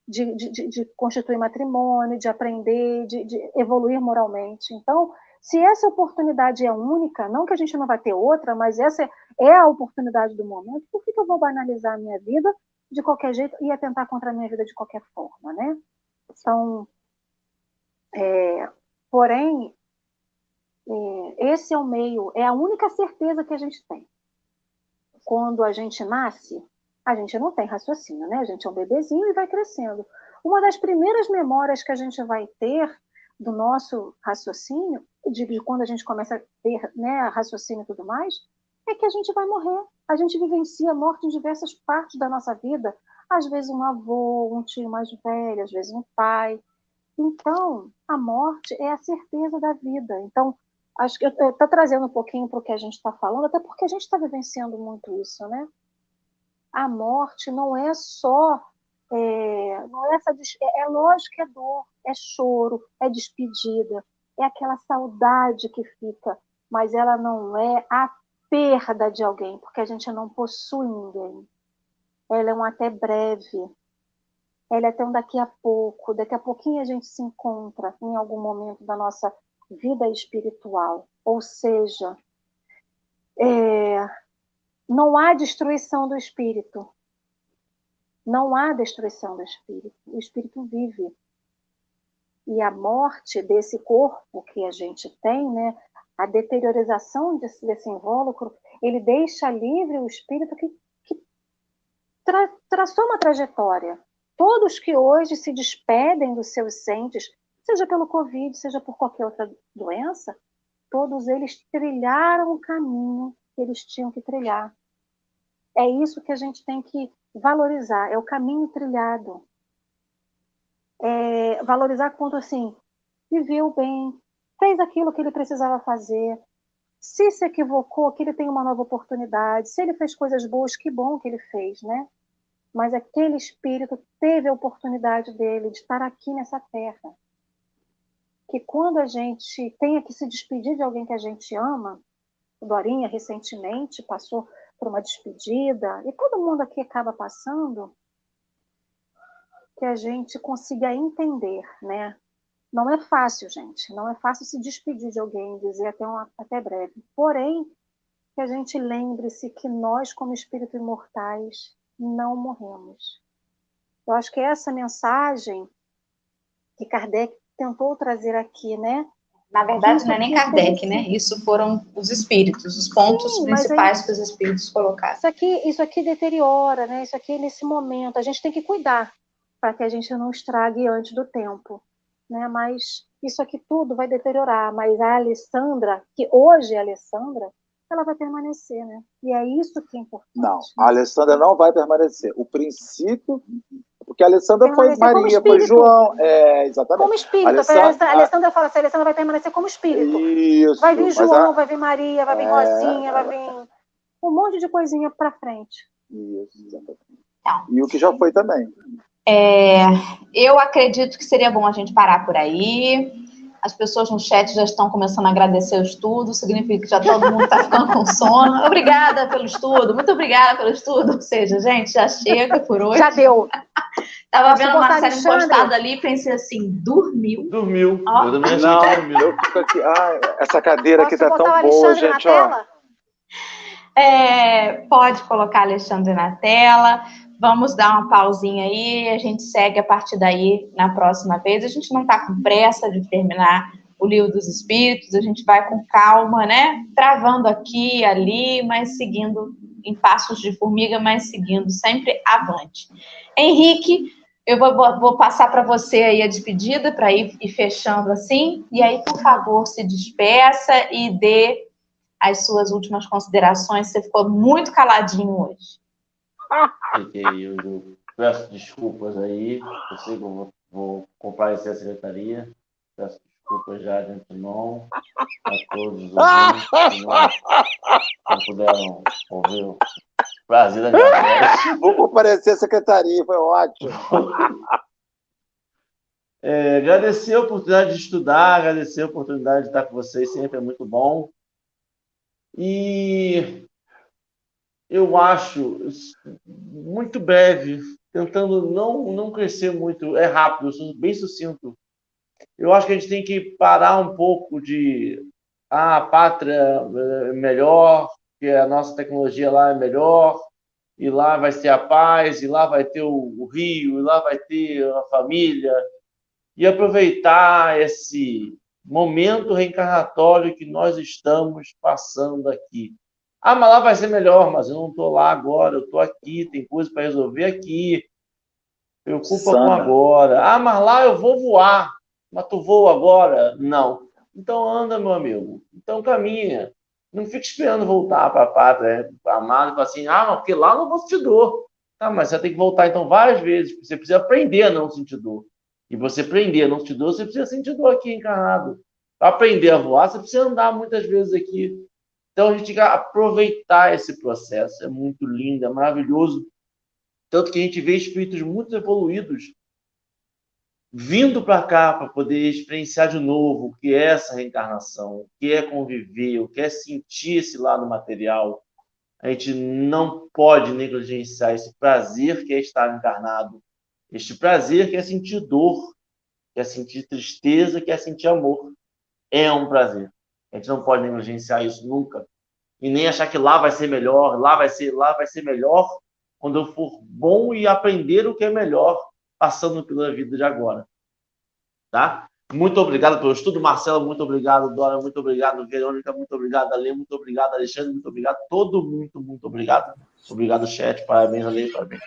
de, de, de constituir matrimônio, de aprender, de, de evoluir moralmente. Então, se essa oportunidade é única, não que a gente não vai ter outra, mas essa é a oportunidade do momento, por que, que eu vou banalizar a minha vida de qualquer jeito e atentar contra a minha vida de qualquer forma, né? Então, é, porém, é, esse é o meio, é a única certeza que a gente tem. Quando a gente nasce, a gente não tem raciocínio, né? A gente é um bebezinho e vai crescendo. Uma das primeiras memórias que a gente vai ter do nosso raciocínio, de, de quando a gente começa a ter né, raciocínio e tudo mais, é que a gente vai morrer. A gente vivencia a morte em diversas partes da nossa vida. às vezes um avô, um tio mais velho, às vezes um pai. Então, a morte é a certeza da vida. Então, acho que estou trazendo um pouquinho para o que a gente está falando, até porque a gente está vivenciando muito isso, né? A morte não é só é, não é, essa, é, é lógico que é dor, é choro, é despedida, é aquela saudade que fica, mas ela não é a perda de alguém, porque a gente não possui ninguém. Ela é um até breve. Ela é até um daqui a pouco. Daqui a pouquinho a gente se encontra em algum momento da nossa vida espiritual. Ou seja, é, não há destruição do espírito. Não há destruição do espírito. O espírito vive. E a morte desse corpo que a gente tem, né, a deteriorização desse, desse invólucro, ele deixa livre o espírito que, que tra, traçou uma trajetória. Todos que hoje se despedem dos seus entes, seja pelo Covid, seja por qualquer outra doença, todos eles trilharam o caminho que eles tinham que trilhar. É isso que a gente tem que valorizar, é o caminho trilhado. É valorizar quanto assim, viveu bem, fez aquilo que ele precisava fazer. Se se equivocou, que ele tem uma nova oportunidade. Se ele fez coisas boas, que bom que ele fez, né? Mas aquele espírito teve a oportunidade dele de estar aqui nessa terra. Que quando a gente tenha que se despedir de alguém que a gente ama, o Dorinha recentemente passou por uma despedida, e todo mundo aqui acaba passando, que a gente consiga entender, né? Não é fácil, gente, não é fácil se despedir de alguém, dizer até, uma, até breve. Porém, que a gente lembre-se que nós, como espíritos imortais, não morremos. Eu acho que essa mensagem que Kardec tentou trazer aqui, né? Na verdade, não é nem Kardec, né? Isso foram os espíritos, os pontos Sim, principais aí, que os espíritos colocaram. Isso aqui, isso aqui deteriora, né? Isso aqui nesse momento. A gente tem que cuidar para que a gente não estrague antes do tempo, né? Mas isso aqui tudo vai deteriorar. Mas a Alessandra, que hoje é a Alessandra, ela vai permanecer, né? E é isso que é importante. Não, a Alessandra não vai permanecer. O princípio porque a Alessandra foi Maria, foi João. É, exatamente. Como espírito. A Alessandra, a Alessandra fala assim, a Alessandra vai permanecer como espírito. Isso. Vai vir João, a... vai vir Maria, vai vir é... Rosinha, vai vir um monte de coisinha para frente. Isso, exatamente. Então, e o que já foi também. É, eu acredito que seria bom a gente parar por aí. As pessoas no chat já estão começando a agradecer o estudo, significa que já todo mundo está ficando com sono. [LAUGHS] Obrigada pelo estudo, muito obrigada pelo estudo. Ou seja, gente, já chega por hoje. Já deu. [LAUGHS] Tava Posso vendo o Marcelo encostado ali e pensei assim, dormiu. Dormiu. Oh. Eu também não, dormiu. Eu fico aqui, ah, essa cadeira Posso aqui tá tão boa, gente, ó. É, pode colocar Alexandre na tela. Vamos dar uma pausinha aí, a gente segue a partir daí na próxima vez. A gente não está com pressa de terminar o livro dos espíritos, a gente vai com calma, né? Travando aqui, ali, mas seguindo em passos de formiga, mas seguindo sempre avante. Henrique, eu vou, vou passar para você aí a despedida para ir, ir fechando assim, e aí, por favor, se despeça e dê as suas últimas considerações. Você ficou muito caladinho hoje. Fiquei, eu peço desculpas aí, eu sei que eu vou, vou comparecer à secretaria, peço desculpas já de antemão a todos os ouvintes que não, não puderam ouvir o prazer da minha voz. Vou comparecer à secretaria, foi ótimo. É, agradecer a oportunidade de estudar, agradecer a oportunidade de estar com vocês, sempre é muito bom. E eu acho muito breve, tentando não, não crescer muito, é rápido, eu sou bem sucinto. Eu acho que a gente tem que parar um pouco de ah, a pátria é melhor, que a nossa tecnologia lá é melhor, e lá vai ser a paz, e lá vai ter o rio, e lá vai ter a família, e aproveitar esse momento reencarnatório que nós estamos passando aqui. Ah, mas lá vai ser melhor, mas eu não estou lá agora, eu estou aqui, tem coisa para resolver aqui. Preocupa com agora. Ah, mas lá eu vou voar. Mas tu voa agora? Não. Então anda, meu amigo. Então caminha. Não fica esperando voltar para a pátria amada e falar assim, ah, mas porque lá eu não vou te dor. Tá, mas você tem que voltar então várias vezes. Você precisa aprender a não sentir dor. E você aprender a não sentir dor, você precisa sentir dor aqui encarnado. Para aprender a voar, você precisa andar muitas vezes aqui. Então a gente tem que aproveitar esse processo. É muito lindo, é maravilhoso. Tanto que a gente vê espíritos muito evoluídos vindo para cá para poder experienciar de novo o que é essa reencarnação, o que é conviver, o que é sentir esse lado material. A gente não pode negligenciar esse prazer que é estar encarnado, este prazer que é sentir dor, que é sentir tristeza, que é sentir amor. É um prazer. A gente não pode negligenciar isso nunca. E nem achar que lá vai ser melhor, lá vai ser, lá vai ser melhor quando eu for bom e aprender o que é melhor passando pela vida de agora. Tá? Muito obrigado pelo estudo, Marcelo. Muito obrigado, Dora. Muito obrigado, Verônica. Muito obrigado, Ale. Muito obrigado, Alexandre. Muito obrigado. Todo muito, muito obrigado. Obrigado, chat. Parabéns, Ale. Parabéns.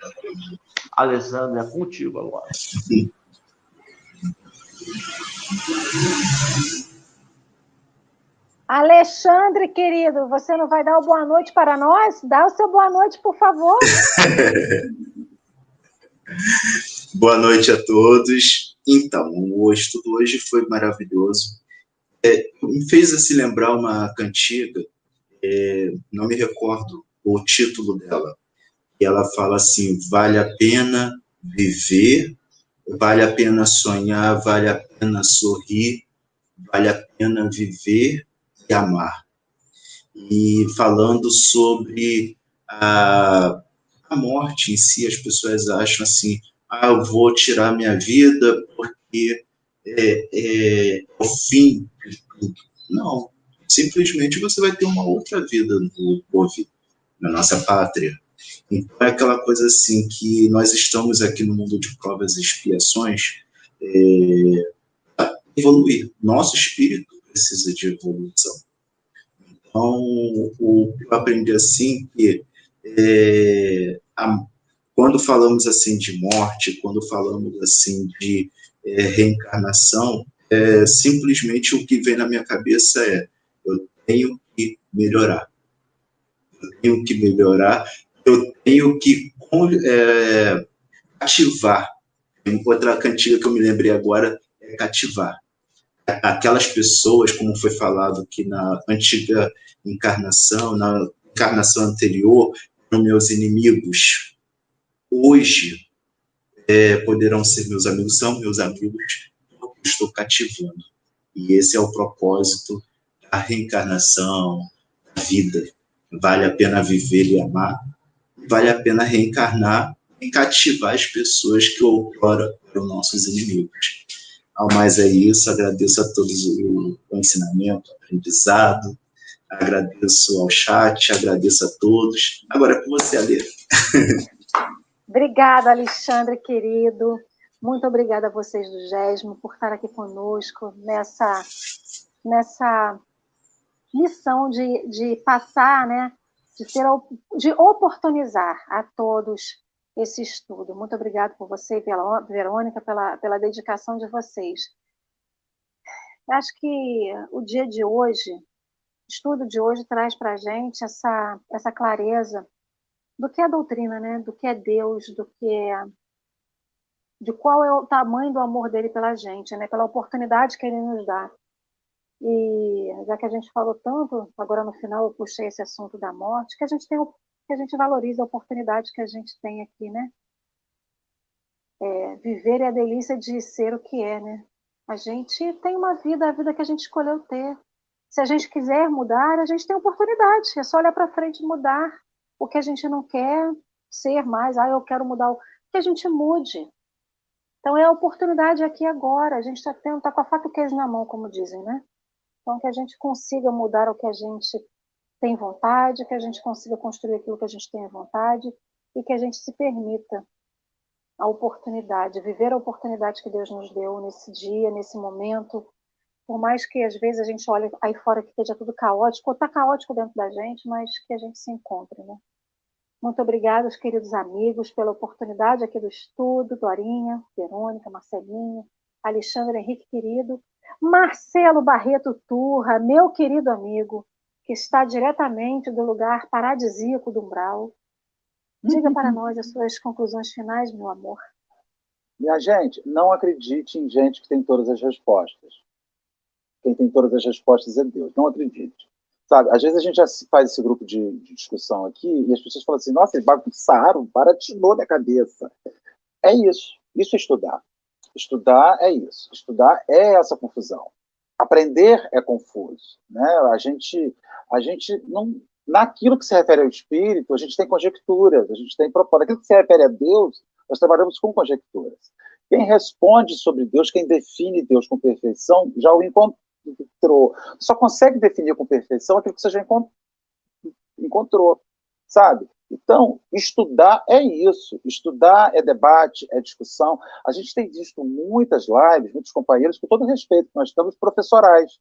Alessandro, é contigo agora. Alexandre, querido, você não vai dar o boa noite para nós? Dá o seu boa noite, por favor. [LAUGHS] boa noite a todos. Então, o estudo hoje foi maravilhoso. É, me fez assim lembrar uma cantiga, é, não me recordo o título dela. E ela fala assim: vale a pena viver, vale a pena sonhar, vale a pena sorrir, vale a pena viver e amar. E falando sobre a, a morte em si, as pessoas acham assim: ah, eu vou tirar minha vida porque é, é o fim de tudo. Não, simplesmente você vai ter uma outra vida no povo, na nossa pátria. Então é aquela coisa assim que nós estamos aqui no mundo de provas e expiações é, evoluir. Nosso espírito precisa de evolução. Então, o eu aprendi assim que é, a, quando falamos assim de morte, quando falamos assim de é, reencarnação, é, simplesmente o que vem na minha cabeça é eu tenho que melhorar. Eu tenho que melhorar, eu tenho que é, ativar. Outra cantiga que eu me lembrei agora é cativar. Aquelas pessoas, como foi falado que na antiga encarnação, na encarnação anterior, eram meus inimigos, hoje é, poderão ser meus amigos, são meus amigos, eu estou cativando. E esse é o propósito da reencarnação, da vida. Vale a pena viver e amar, vale a pena reencarnar e cativar as pessoas que outrora eram nossos inimigos. Ao mais é isso, agradeço a todos o, o ensinamento, o aprendizado, agradeço ao chat, agradeço a todos. Agora é com você, Alê. [LAUGHS] Obrigada, Alexandre, querido. Muito obrigada a vocês do GESMO por estar aqui conosco nessa, nessa missão de, de passar, né, de, ser, de oportunizar a todos esse estudo. Muito obrigada por você pela Verônica, pela, pela dedicação de vocês. Acho que o dia de hoje, o estudo de hoje traz para a gente essa, essa clareza do que é doutrina, né? Do que é Deus, do que é de qual é o tamanho do amor dele pela gente, né? Pela oportunidade que ele nos dá. E já que a gente falou tanto, agora no final eu puxei esse assunto da morte, que a gente tem que a gente valorize a oportunidade que a gente tem aqui, né? É, viver é a delícia de ser o que é, né? A gente tem uma vida, a vida que a gente escolheu ter. Se a gente quiser mudar, a gente tem oportunidade. É só olhar para frente e mudar o que a gente não quer ser mais, ah, eu quero mudar, o que a gente mude. Então é a oportunidade aqui agora, a gente está tendo, tá com a faca e queijo na mão, como dizem, né? Então que a gente consiga mudar o que a gente tem vontade, que a gente consiga construir aquilo que a gente tem vontade e que a gente se permita a oportunidade, viver a oportunidade que Deus nos deu nesse dia, nesse momento. Por mais que às vezes a gente olhe aí fora que esteja tudo caótico, ou está caótico dentro da gente, mas que a gente se encontre, né? Muito obrigada, queridos amigos, pela oportunidade aqui do estudo, Dorinha, Verônica, Marcelinha, Alexandre Henrique, querido, Marcelo Barreto Turra, meu querido amigo, que está diretamente do lugar paradisíaco do Umbral. Diga para [LAUGHS] nós as suas conclusões finais, meu amor. Minha gente, não acredite em gente que tem todas as respostas. Quem tem todas as respostas é Deus. Não acredite. Sabe, às vezes a gente faz esse grupo de, de discussão aqui e as pessoas falam assim, nossa, eles bagunçaram, baratilou minha cabeça. É isso. Isso é estudar. Estudar é isso. Estudar é essa confusão. Aprender é confuso. Né? A gente, a gente não, naquilo que se refere ao espírito, a gente tem conjecturas, a gente tem propósito. Naquilo que se refere a Deus, nós trabalhamos com conjecturas. Quem responde sobre Deus, quem define Deus com perfeição, já o encontrou. Só consegue definir com perfeição aquilo que você já encontrou, sabe? Então, estudar é isso. Estudar é debate, é discussão. A gente tem visto muitas lives, muitos companheiros, com todo respeito, nós estamos professorais.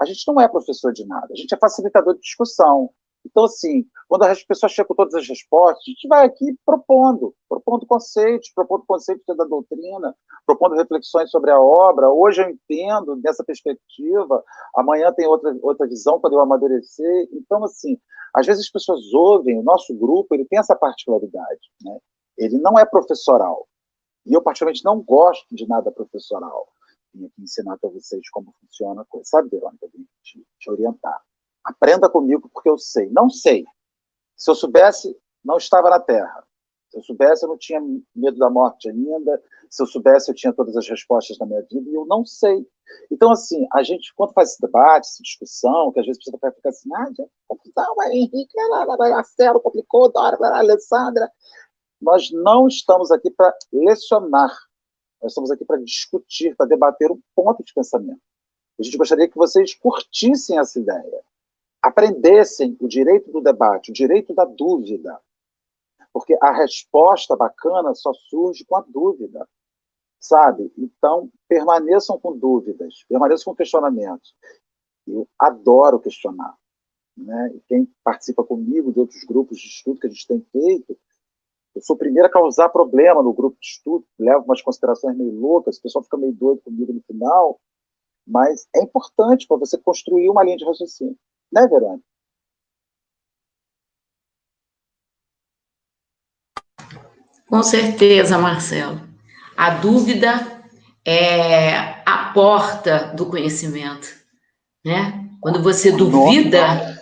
A gente não é professor de nada, a gente é facilitador de discussão. Então, assim, quando as pessoas chegam com todas as respostas, a gente vai aqui propondo, propondo conceitos, propondo conceitos da doutrina, propondo reflexões sobre a obra. Hoje eu entendo dessa perspectiva, amanhã tem outra, outra visão quando eu amadurecer. Então, assim, às vezes as pessoas ouvem, o nosso grupo, ele tem essa particularidade, né? Ele não é professoral. E eu, particularmente, não gosto de nada professoral. Vim aqui ensinar para vocês como funciona a coisa. Sabe, Verônica? Vim te, te orientar. Aprenda comigo porque eu sei. Não sei. Se eu soubesse, não estava na Terra. Se eu soubesse, eu não tinha medo da morte ainda. Se eu soubesse, eu tinha todas as respostas na minha vida. E eu não sei. Então, assim, a gente, quando faz esse debate, essa discussão, que às vezes a pessoa fica assim, ah, confusão, mas Henrique, Marcelo complicou, Dora, Alessandra. Nós não estamos aqui para lecionar. Nós estamos aqui para discutir, para debater um ponto de pensamento. A gente gostaria que vocês curtissem essa ideia aprendessem o direito do debate, o direito da dúvida. Porque a resposta bacana só surge com a dúvida, sabe? Então, permaneçam com dúvidas, permaneçam com questionamentos. Eu adoro questionar. Né? E quem participa comigo de outros grupos de estudo que a gente tem feito, eu sou o primeiro a causar problema no grupo de estudo, levo umas considerações meio loucas, o pessoal fica meio doido comigo no final, mas é importante para você construir uma linha de raciocínio. Né, Verônica? Com certeza, Marcelo. A dúvida é a porta do conhecimento, né? Quando você duvida,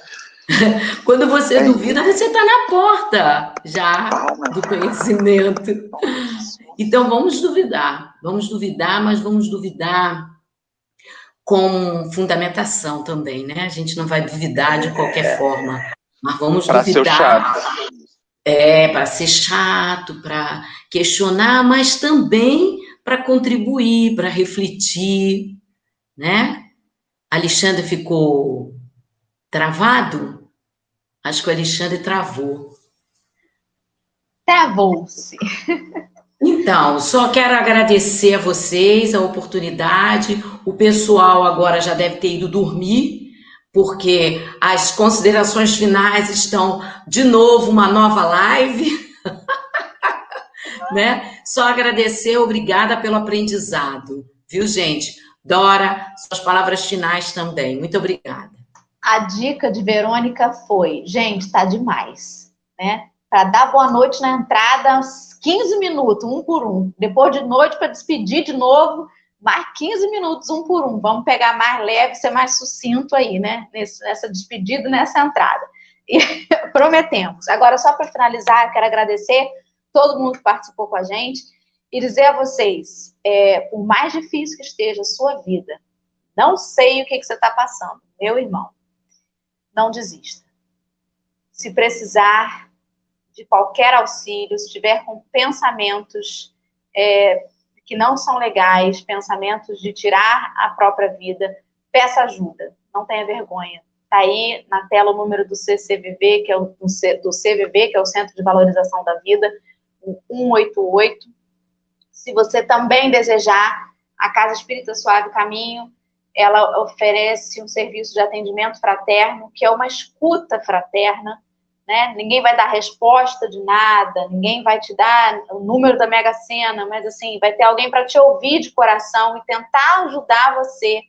[LAUGHS] quando você duvida, você está na porta já do conhecimento. Então vamos duvidar, vamos duvidar, mas vamos duvidar com fundamentação também, né? A gente não vai duvidar de qualquer é. forma, mas vamos pra duvidar. É, para ser chato, para questionar, mas também para contribuir, para refletir, né? Alexandre ficou travado? Acho que o Alexandre travou. Travou-se. Então, só quero agradecer a vocês a oportunidade. O pessoal agora já deve ter ido dormir, porque as considerações finais estão de novo uma nova live. [LAUGHS] né? Só agradecer, obrigada pelo aprendizado. Viu, gente? Dora, suas palavras finais também. Muito obrigada. A dica de Verônica foi, gente, tá demais, né? Para dar boa noite na entrada, 15 minutos, um por um. Depois de noite, para despedir de novo, mais 15 minutos, um por um. Vamos pegar mais leve, ser mais sucinto aí, né? Nessa despedida, nessa entrada. E [LAUGHS] prometemos. Agora, só para finalizar, quero agradecer todo mundo que participou com a gente e dizer a vocês: é, por mais difícil que esteja a sua vida, não sei o que, que você está passando, meu irmão, não desista. Se precisar, de qualquer auxílio, se estiver com pensamentos é, que não são legais, pensamentos de tirar a própria vida, peça ajuda, não tenha vergonha. Está aí na tela o número do CCVV, que é o do CVV, que é o Centro de Valorização da Vida, o 188. Se você também desejar, a Casa Espírita Suave Caminho, ela oferece um serviço de atendimento fraterno, que é uma escuta fraterna, né? Ninguém vai dar resposta de nada, ninguém vai te dar o número da Mega Sena, mas assim, vai ter alguém para te ouvir de coração e tentar ajudar você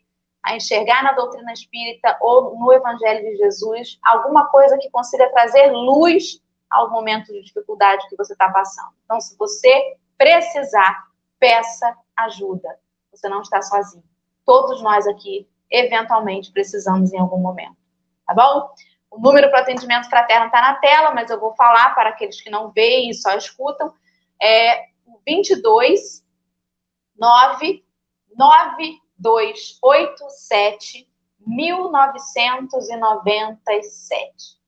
a enxergar na doutrina espírita ou no Evangelho de Jesus alguma coisa que consiga trazer luz ao momento de dificuldade que você está passando. Então, se você precisar, peça ajuda. Você não está sozinho. Todos nós aqui, eventualmente, precisamos em algum momento. Tá bom? O número para atendimento fraterno está na tela, mas eu vou falar para aqueles que não veem e só escutam. É 22 9 9287 1997.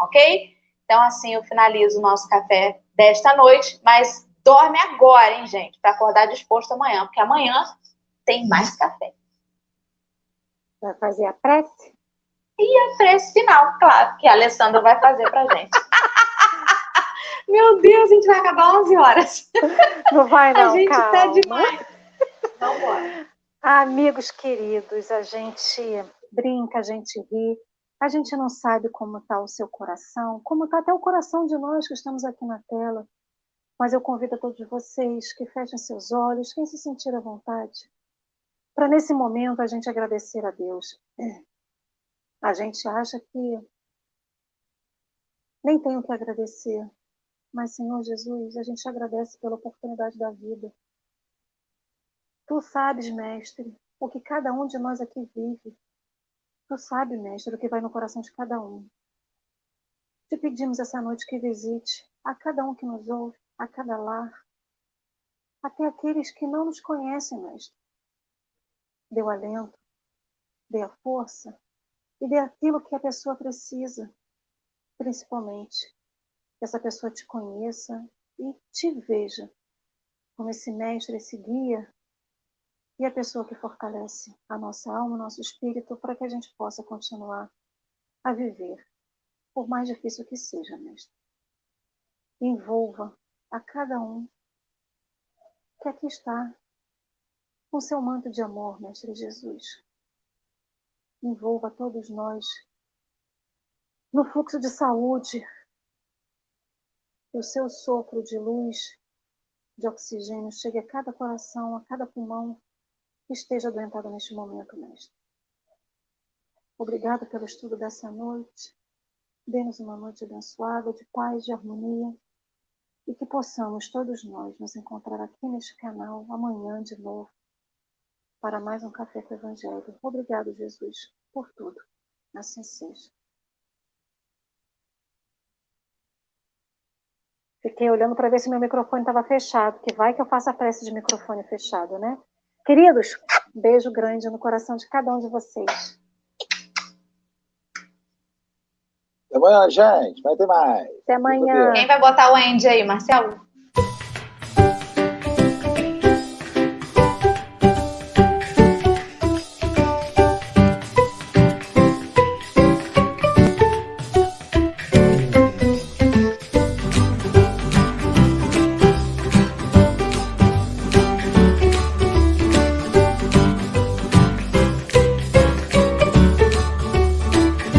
Ok? Então, assim, eu finalizo o nosso café desta noite, mas dorme agora, hein, gente, para acordar disposto amanhã, porque amanhã tem mais café. Vai fazer a prece? E a prece final, claro, que a Alessandra vai fazer pra gente. [LAUGHS] Meu Deus, a gente vai acabar 11 horas. Não vai [LAUGHS] não, A gente calma. tá demais. Vamos embora. Amigos queridos, a gente brinca, a gente ri, a gente não sabe como está o seu coração, como está até o coração de nós que estamos aqui na tela. Mas eu convido a todos vocês que fechem seus olhos, quem se sentir à vontade, para nesse momento a gente agradecer a Deus. A gente acha que nem tem o que agradecer, mas Senhor Jesus, a gente agradece pela oportunidade da vida. Tu sabes, mestre, o que cada um de nós aqui vive. Tu sabes, mestre, o que vai no coração de cada um. Te pedimos essa noite que visite a cada um que nos ouve, a cada lar, até aqueles que não nos conhecem, mestre. Dê o alento, dê a força e dê aquilo que a pessoa precisa, principalmente que essa pessoa te conheça e te veja como esse mestre, esse guia e a pessoa que fortalece a nossa alma, o nosso espírito, para que a gente possa continuar a viver, por mais difícil que seja, mestre. Envolva a cada um que aqui está com seu manto de amor, mestre Jesus. Envolva todos nós no fluxo de saúde, que o seu sopro de luz, de oxigênio chegue a cada coração, a cada pulmão que esteja adoentado neste momento, mestre. Obrigado pelo estudo dessa noite. Dê-nos uma noite abençoada, de paz, de harmonia, e que possamos todos nós nos encontrar aqui neste canal amanhã de novo para mais um Café com o Evangelho. Obrigado, Jesus, por tudo. Assim seja. Fiquei olhando para ver se meu microfone estava fechado, que vai que eu faça a prece de microfone fechado, né? Queridos, beijo grande no coração de cada um de vocês. Até amanhã, gente. Vai ter mais. Até amanhã. Quem vai botar o end aí, Marcelo?